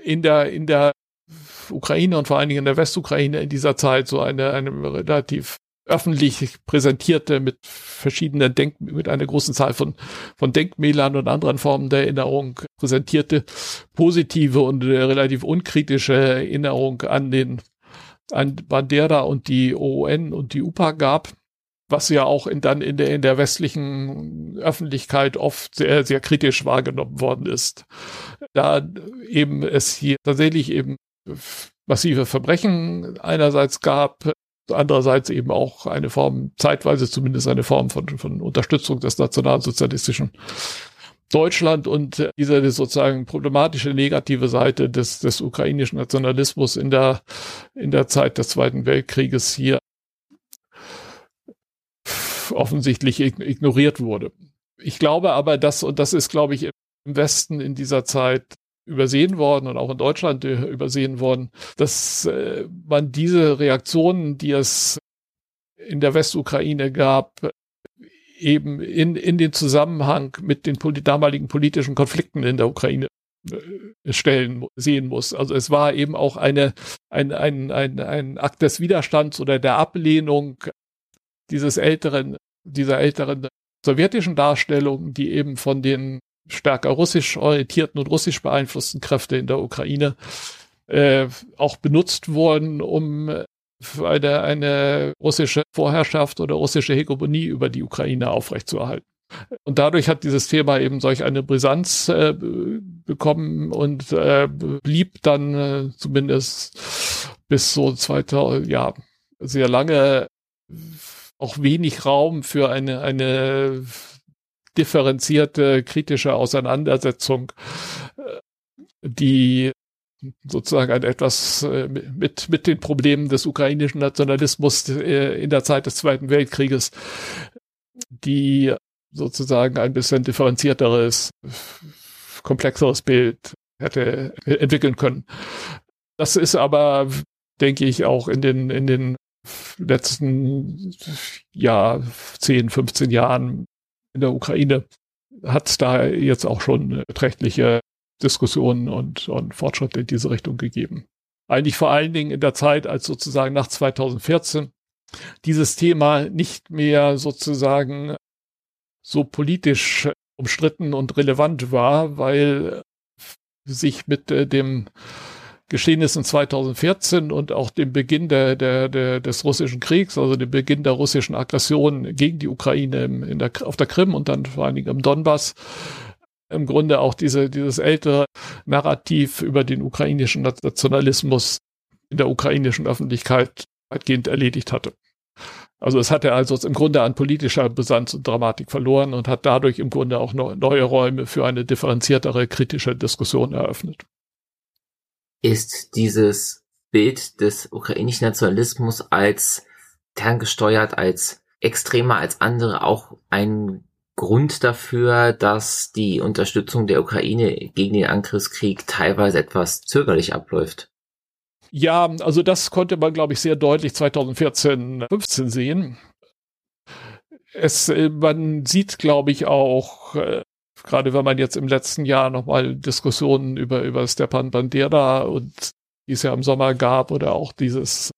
in der in der Ukraine und vor allen Dingen in der Westukraine in dieser Zeit so eine, eine relativ öffentlich präsentierte mit verschiedenen Denk mit einer großen Zahl von von Denkmälern und anderen Formen der Erinnerung präsentierte positive und äh, relativ unkritische Erinnerung an den an Bandera und die OUN und die UPA gab, was ja auch in, dann in der in der westlichen Öffentlichkeit oft sehr sehr kritisch wahrgenommen worden ist, da eben es hier tatsächlich eben massive Verbrechen einerseits gab, andererseits eben auch eine Form, zeitweise zumindest eine Form von, von Unterstützung des nationalsozialistischen Deutschland und diese sozusagen problematische negative Seite des, des ukrainischen Nationalismus in der, in der Zeit des Zweiten Weltkrieges hier offensichtlich ignoriert wurde. Ich glaube aber, dass, und das ist, glaube ich, im Westen in dieser Zeit übersehen worden und auch in Deutschland äh, übersehen worden, dass äh, man diese Reaktionen, die es in der Westukraine gab, eben in, in den Zusammenhang mit den damaligen politischen Konflikten in der Ukraine äh, stellen, sehen muss. Also es war eben auch eine, ein, ein, ein, ein Akt des Widerstands oder der Ablehnung dieses älteren, dieser älteren sowjetischen Darstellung, die eben von den stärker russisch orientierten und russisch beeinflussten Kräfte in der Ukraine äh, auch benutzt wurden, um eine, eine russische Vorherrschaft oder russische Hegemonie über die Ukraine aufrechtzuerhalten. Und dadurch hat dieses Thema eben solch eine Brisanz äh, bekommen und äh, blieb dann äh, zumindest bis so 2000, ja, sehr lange auch wenig Raum für eine, eine differenzierte, kritische Auseinandersetzung, äh, die sozusagen ein etwas äh, mit, mit den Problemen des ukrainischen Nationalismus äh, in der Zeit des Zweiten Weltkrieges, die sozusagen ein bisschen differenzierteres, komplexeres Bild hätte entwickeln können. Das ist aber, denke ich, auch in den, in den letzten, ja, 10, 15 Jahren in der Ukraine hat es da jetzt auch schon beträchtliche Diskussionen und, und Fortschritte in diese Richtung gegeben. Eigentlich vor allen Dingen in der Zeit, als sozusagen nach 2014 dieses Thema nicht mehr sozusagen so politisch umstritten und relevant war, weil sich mit äh, dem Geschehnissen 2014 und auch dem Beginn der, der, der, des russischen Kriegs, also dem Beginn der russischen Aggression gegen die Ukraine in der, auf der Krim und dann vor allen Dingen im Donbass, im Grunde auch diese, dieses ältere Narrativ über den ukrainischen Nationalismus in der ukrainischen Öffentlichkeit weitgehend erledigt hatte. Also es hatte also im Grunde an politischer Brisanz und Dramatik verloren und hat dadurch im Grunde auch neue Räume für eine differenziertere kritische Diskussion eröffnet ist dieses Bild des ukrainischen Nationalismus als ferngesteuert, als extremer als andere auch ein Grund dafür, dass die Unterstützung der Ukraine gegen den Angriffskrieg teilweise etwas zögerlich abläuft. Ja, also das konnte man, glaube ich, sehr deutlich 2014, 15 sehen. Es, äh, man sieht, glaube ich, auch äh, gerade wenn man jetzt im letzten Jahr nochmal Diskussionen über, über Stepan Bandera und die es ja im Sommer gab oder auch dieses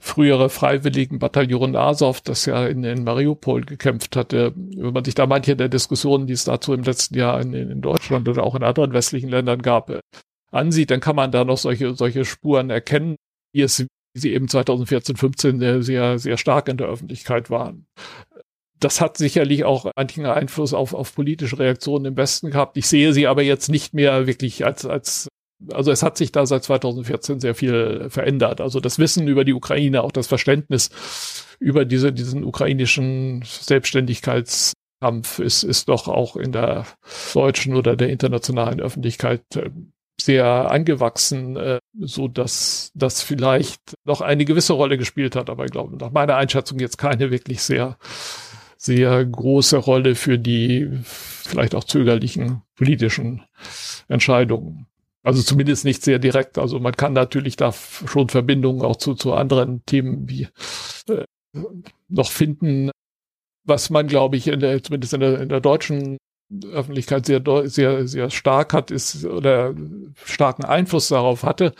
frühere freiwilligen Bataillon Azov, das ja in, in Mariupol gekämpft hatte. Wenn man sich da manche der Diskussionen, die es dazu im letzten Jahr in, in Deutschland oder auch in anderen westlichen Ländern gab, ansieht, dann kann man da noch solche, solche Spuren erkennen, wie es sie eben 2014, 15 sehr, sehr stark in der Öffentlichkeit waren das hat sicherlich auch manchen Einfluss auf, auf politische Reaktionen im Westen gehabt. Ich sehe sie aber jetzt nicht mehr wirklich als, als also es hat sich da seit 2014 sehr viel verändert. Also das Wissen über die Ukraine, auch das Verständnis über diese, diesen ukrainischen Selbstständigkeitskampf ist, ist doch auch in der deutschen oder der internationalen Öffentlichkeit äh, sehr angewachsen, äh, so dass das vielleicht noch eine gewisse Rolle gespielt hat, aber ich glaube, nach meiner Einschätzung jetzt keine wirklich sehr sehr große Rolle für die vielleicht auch zögerlichen politischen Entscheidungen. Also zumindest nicht sehr direkt. Also man kann natürlich da schon Verbindungen auch zu, zu anderen Themen wie äh, noch finden, was man, glaube ich, in der, zumindest in der, in der deutschen Öffentlichkeit sehr, sehr, sehr stark hat, ist oder starken Einfluss darauf hatte,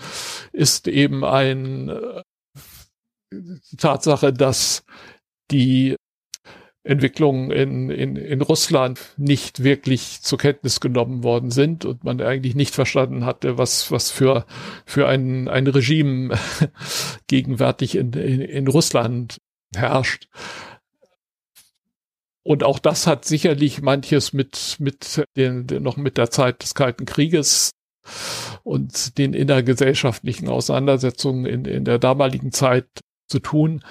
ist eben ein äh, Tatsache, dass die Entwicklungen in, in, in Russland nicht wirklich zur Kenntnis genommen worden sind und man eigentlich nicht verstanden hatte, was, was für, für ein, ein Regime gegenwärtig in, in, in Russland herrscht. Und auch das hat sicherlich manches mit, mit den, noch mit der Zeit des Kalten Krieges und den innergesellschaftlichen Auseinandersetzungen in, in der damaligen Zeit zu tun,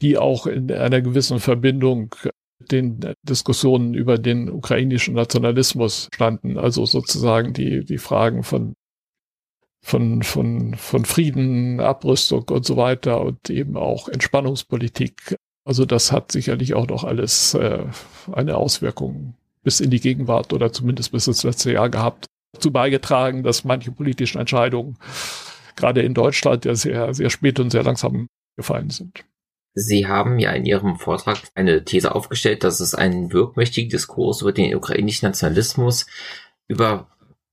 die auch in einer gewissen Verbindung den Diskussionen über den ukrainischen Nationalismus standen. Also sozusagen die, die Fragen von, von, von, von Frieden, Abrüstung und so weiter und eben auch Entspannungspolitik Also das hat sicherlich auch noch alles äh, eine Auswirkung bis in die Gegenwart oder zumindest bis ins letzte Jahr gehabt, dazu beigetragen, dass manche politischen Entscheidungen gerade in Deutschland ja sehr, sehr spät und sehr langsam gefallen sind. Sie haben ja in Ihrem Vortrag eine These aufgestellt, dass es einen wirkmächtigen Diskurs über den ukrainischen Nationalismus über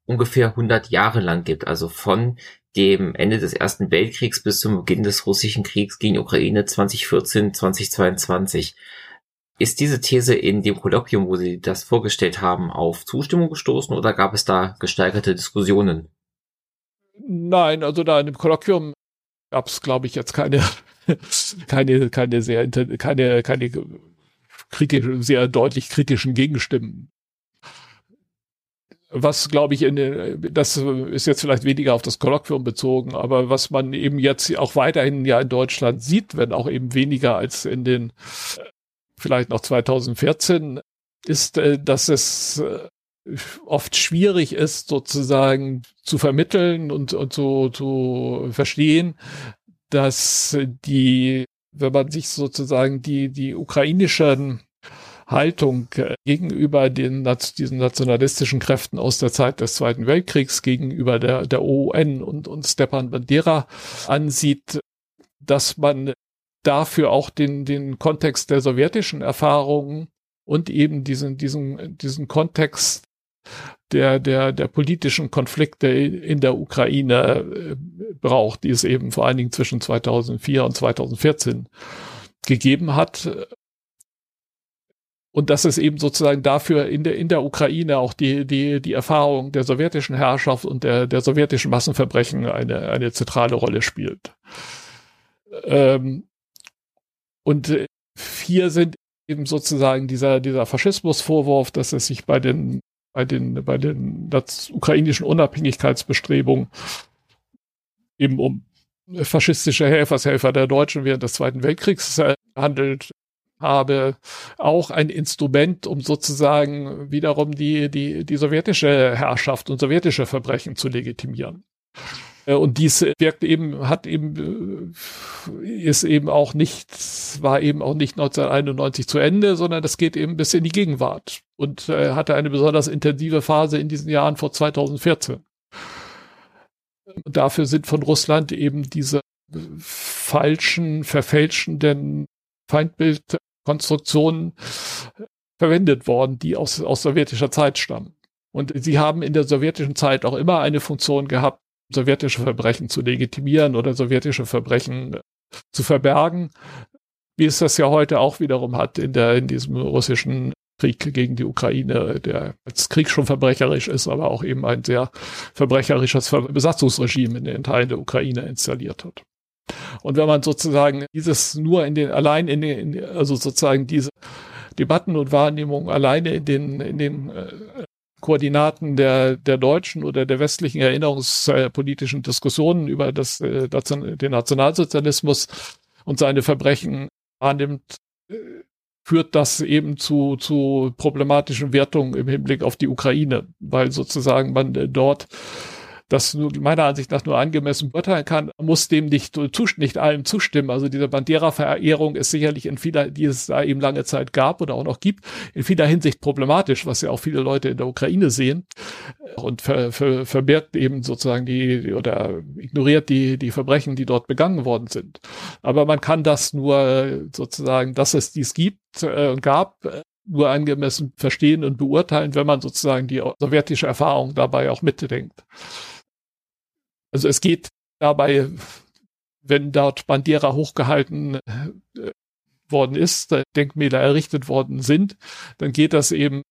ungefähr 100 Jahre lang gibt, also von dem Ende des Ersten Weltkriegs bis zum Beginn des russischen Kriegs gegen Ukraine 2014, 2022. Ist diese These in dem Kolloquium, wo Sie das vorgestellt haben, auf Zustimmung gestoßen oder gab es da gesteigerte Diskussionen? Nein, also da in dem Kolloquium gab es, glaube ich, jetzt keine, keine, keine sehr, keine, keine kritische, sehr deutlich kritischen Gegenstimmen. Was glaube ich in das ist jetzt vielleicht weniger auf das Kolloquium bezogen, aber was man eben jetzt auch weiterhin ja in Deutschland sieht, wenn auch eben weniger als in den vielleicht noch 2014, ist, äh, dass es äh, oft schwierig ist, sozusagen zu vermitteln und, und so zu verstehen, dass die, wenn man sich sozusagen die, die ukrainischen Haltung äh, gegenüber den, diesen nationalistischen Kräften aus der Zeit des Zweiten Weltkriegs, gegenüber der, der OUN und, und Stepan Bandera ansieht, dass man dafür auch den, den Kontext der sowjetischen Erfahrungen und eben diesen, diesen, diesen Kontext der, der, der politischen Konflikte in der Ukraine äh, braucht, die es eben vor allen Dingen zwischen 2004 und 2014 gegeben hat und dass es eben sozusagen dafür in der, in der Ukraine auch die, die, die Erfahrung der sowjetischen Herrschaft und der, der sowjetischen Massenverbrechen eine, eine zentrale Rolle spielt. Ähm, und hier sind eben sozusagen dieser, dieser Faschismusvorwurf, dass es sich bei den, bei den, bei den ukrainischen Unabhängigkeitsbestrebungen eben um faschistische Helfershelfer der Deutschen während des Zweiten Weltkriegs handelt, habe, auch ein Instrument, um sozusagen wiederum die, die, die sowjetische Herrschaft und sowjetische Verbrechen zu legitimieren. Äh, und dies wirkt eben, hat eben, äh, ist eben auch nicht, war eben auch nicht 1991 zu Ende, sondern das geht eben bis in die Gegenwart und äh, hatte eine besonders intensive Phase in diesen Jahren vor 2014. Und dafür sind von Russland eben diese falschen, verfälschenden Feindbild Konstruktionen verwendet worden, die aus, aus sowjetischer Zeit stammen. Und sie haben in der sowjetischen Zeit auch immer eine Funktion gehabt, sowjetische Verbrechen zu legitimieren oder sowjetische Verbrechen äh, zu verbergen, wie es das ja heute auch wiederum hat in der, in diesem russischen Krieg gegen die Ukraine, der als Krieg schon verbrecherisch ist, aber auch eben ein sehr verbrecherisches Besatzungsregime in den Teilen der Ukraine installiert hat. Und wenn man sozusagen dieses nur in den, allein in den, also sozusagen diese Debatten und Wahrnehmungen alleine in den, in den äh, Koordinaten der, der deutschen oder der westlichen erinnerungspolitischen Diskussionen über das, äh, den Nationalsozialismus und seine Verbrechen wahrnimmt, äh, führt das eben zu, zu problematischen Wertungen im Hinblick auf die Ukraine, weil sozusagen man äh, dort das nur, meiner Ansicht nach nur angemessen beurteilen kann, muss dem nicht, nicht allem zustimmen. Also diese Bandera-Verehrung ist sicherlich in vieler, die es da eben lange Zeit gab oder auch noch gibt, in vieler Hinsicht problematisch, was ja auch viele Leute in der Ukraine sehen und ver, ver, verbirgt eben sozusagen die oder ignoriert die, die Verbrechen, die dort begangen worden sind. Aber man kann das nur sozusagen, dass es dies gibt äh, gab, nur angemessen verstehen und beurteilen, wenn man sozusagen die sowjetische Erfahrung dabei auch mitdenkt. Also es geht dabei, wenn dort Bandera hochgehalten äh, worden ist, Denkmäler errichtet worden sind, dann geht das eben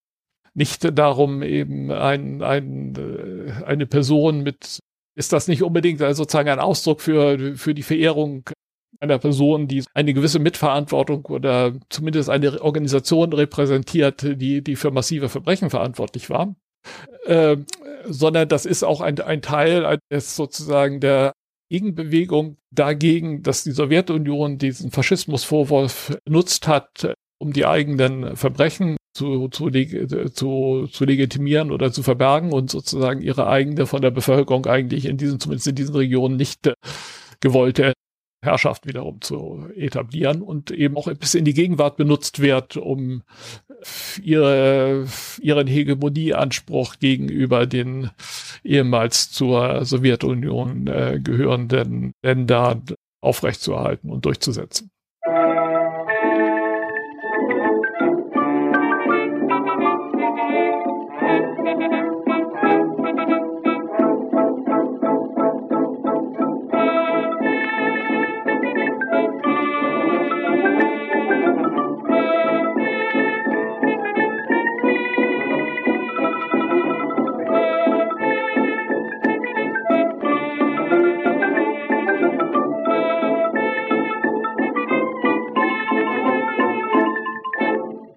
nicht darum, eben ein, ein, äh, eine Person mit, ist das nicht unbedingt sozusagen ein Ausdruck für, für die Verehrung einer Person, die eine gewisse Mitverantwortung oder zumindest eine Organisation repräsentiert, die, die für massive Verbrechen verantwortlich war. Äh, sondern das ist auch ein, ein Teil des sozusagen der Gegenbewegung dagegen, dass die Sowjetunion diesen Faschismusvorwurf nutzt hat, um die eigenen Verbrechen zu, zu, zu, zu legitimieren oder zu verbergen und sozusagen ihre eigene von der Bevölkerung eigentlich in diesen, zumindest in diesen Regionen nicht gewollte Herrschaft wiederum zu etablieren und eben auch bis in die Gegenwart benutzt wird, um ihre, ihren Hegemonieanspruch gegenüber den ehemals zur Sowjetunion äh, gehörenden Ländern aufrechtzuerhalten und durchzusetzen.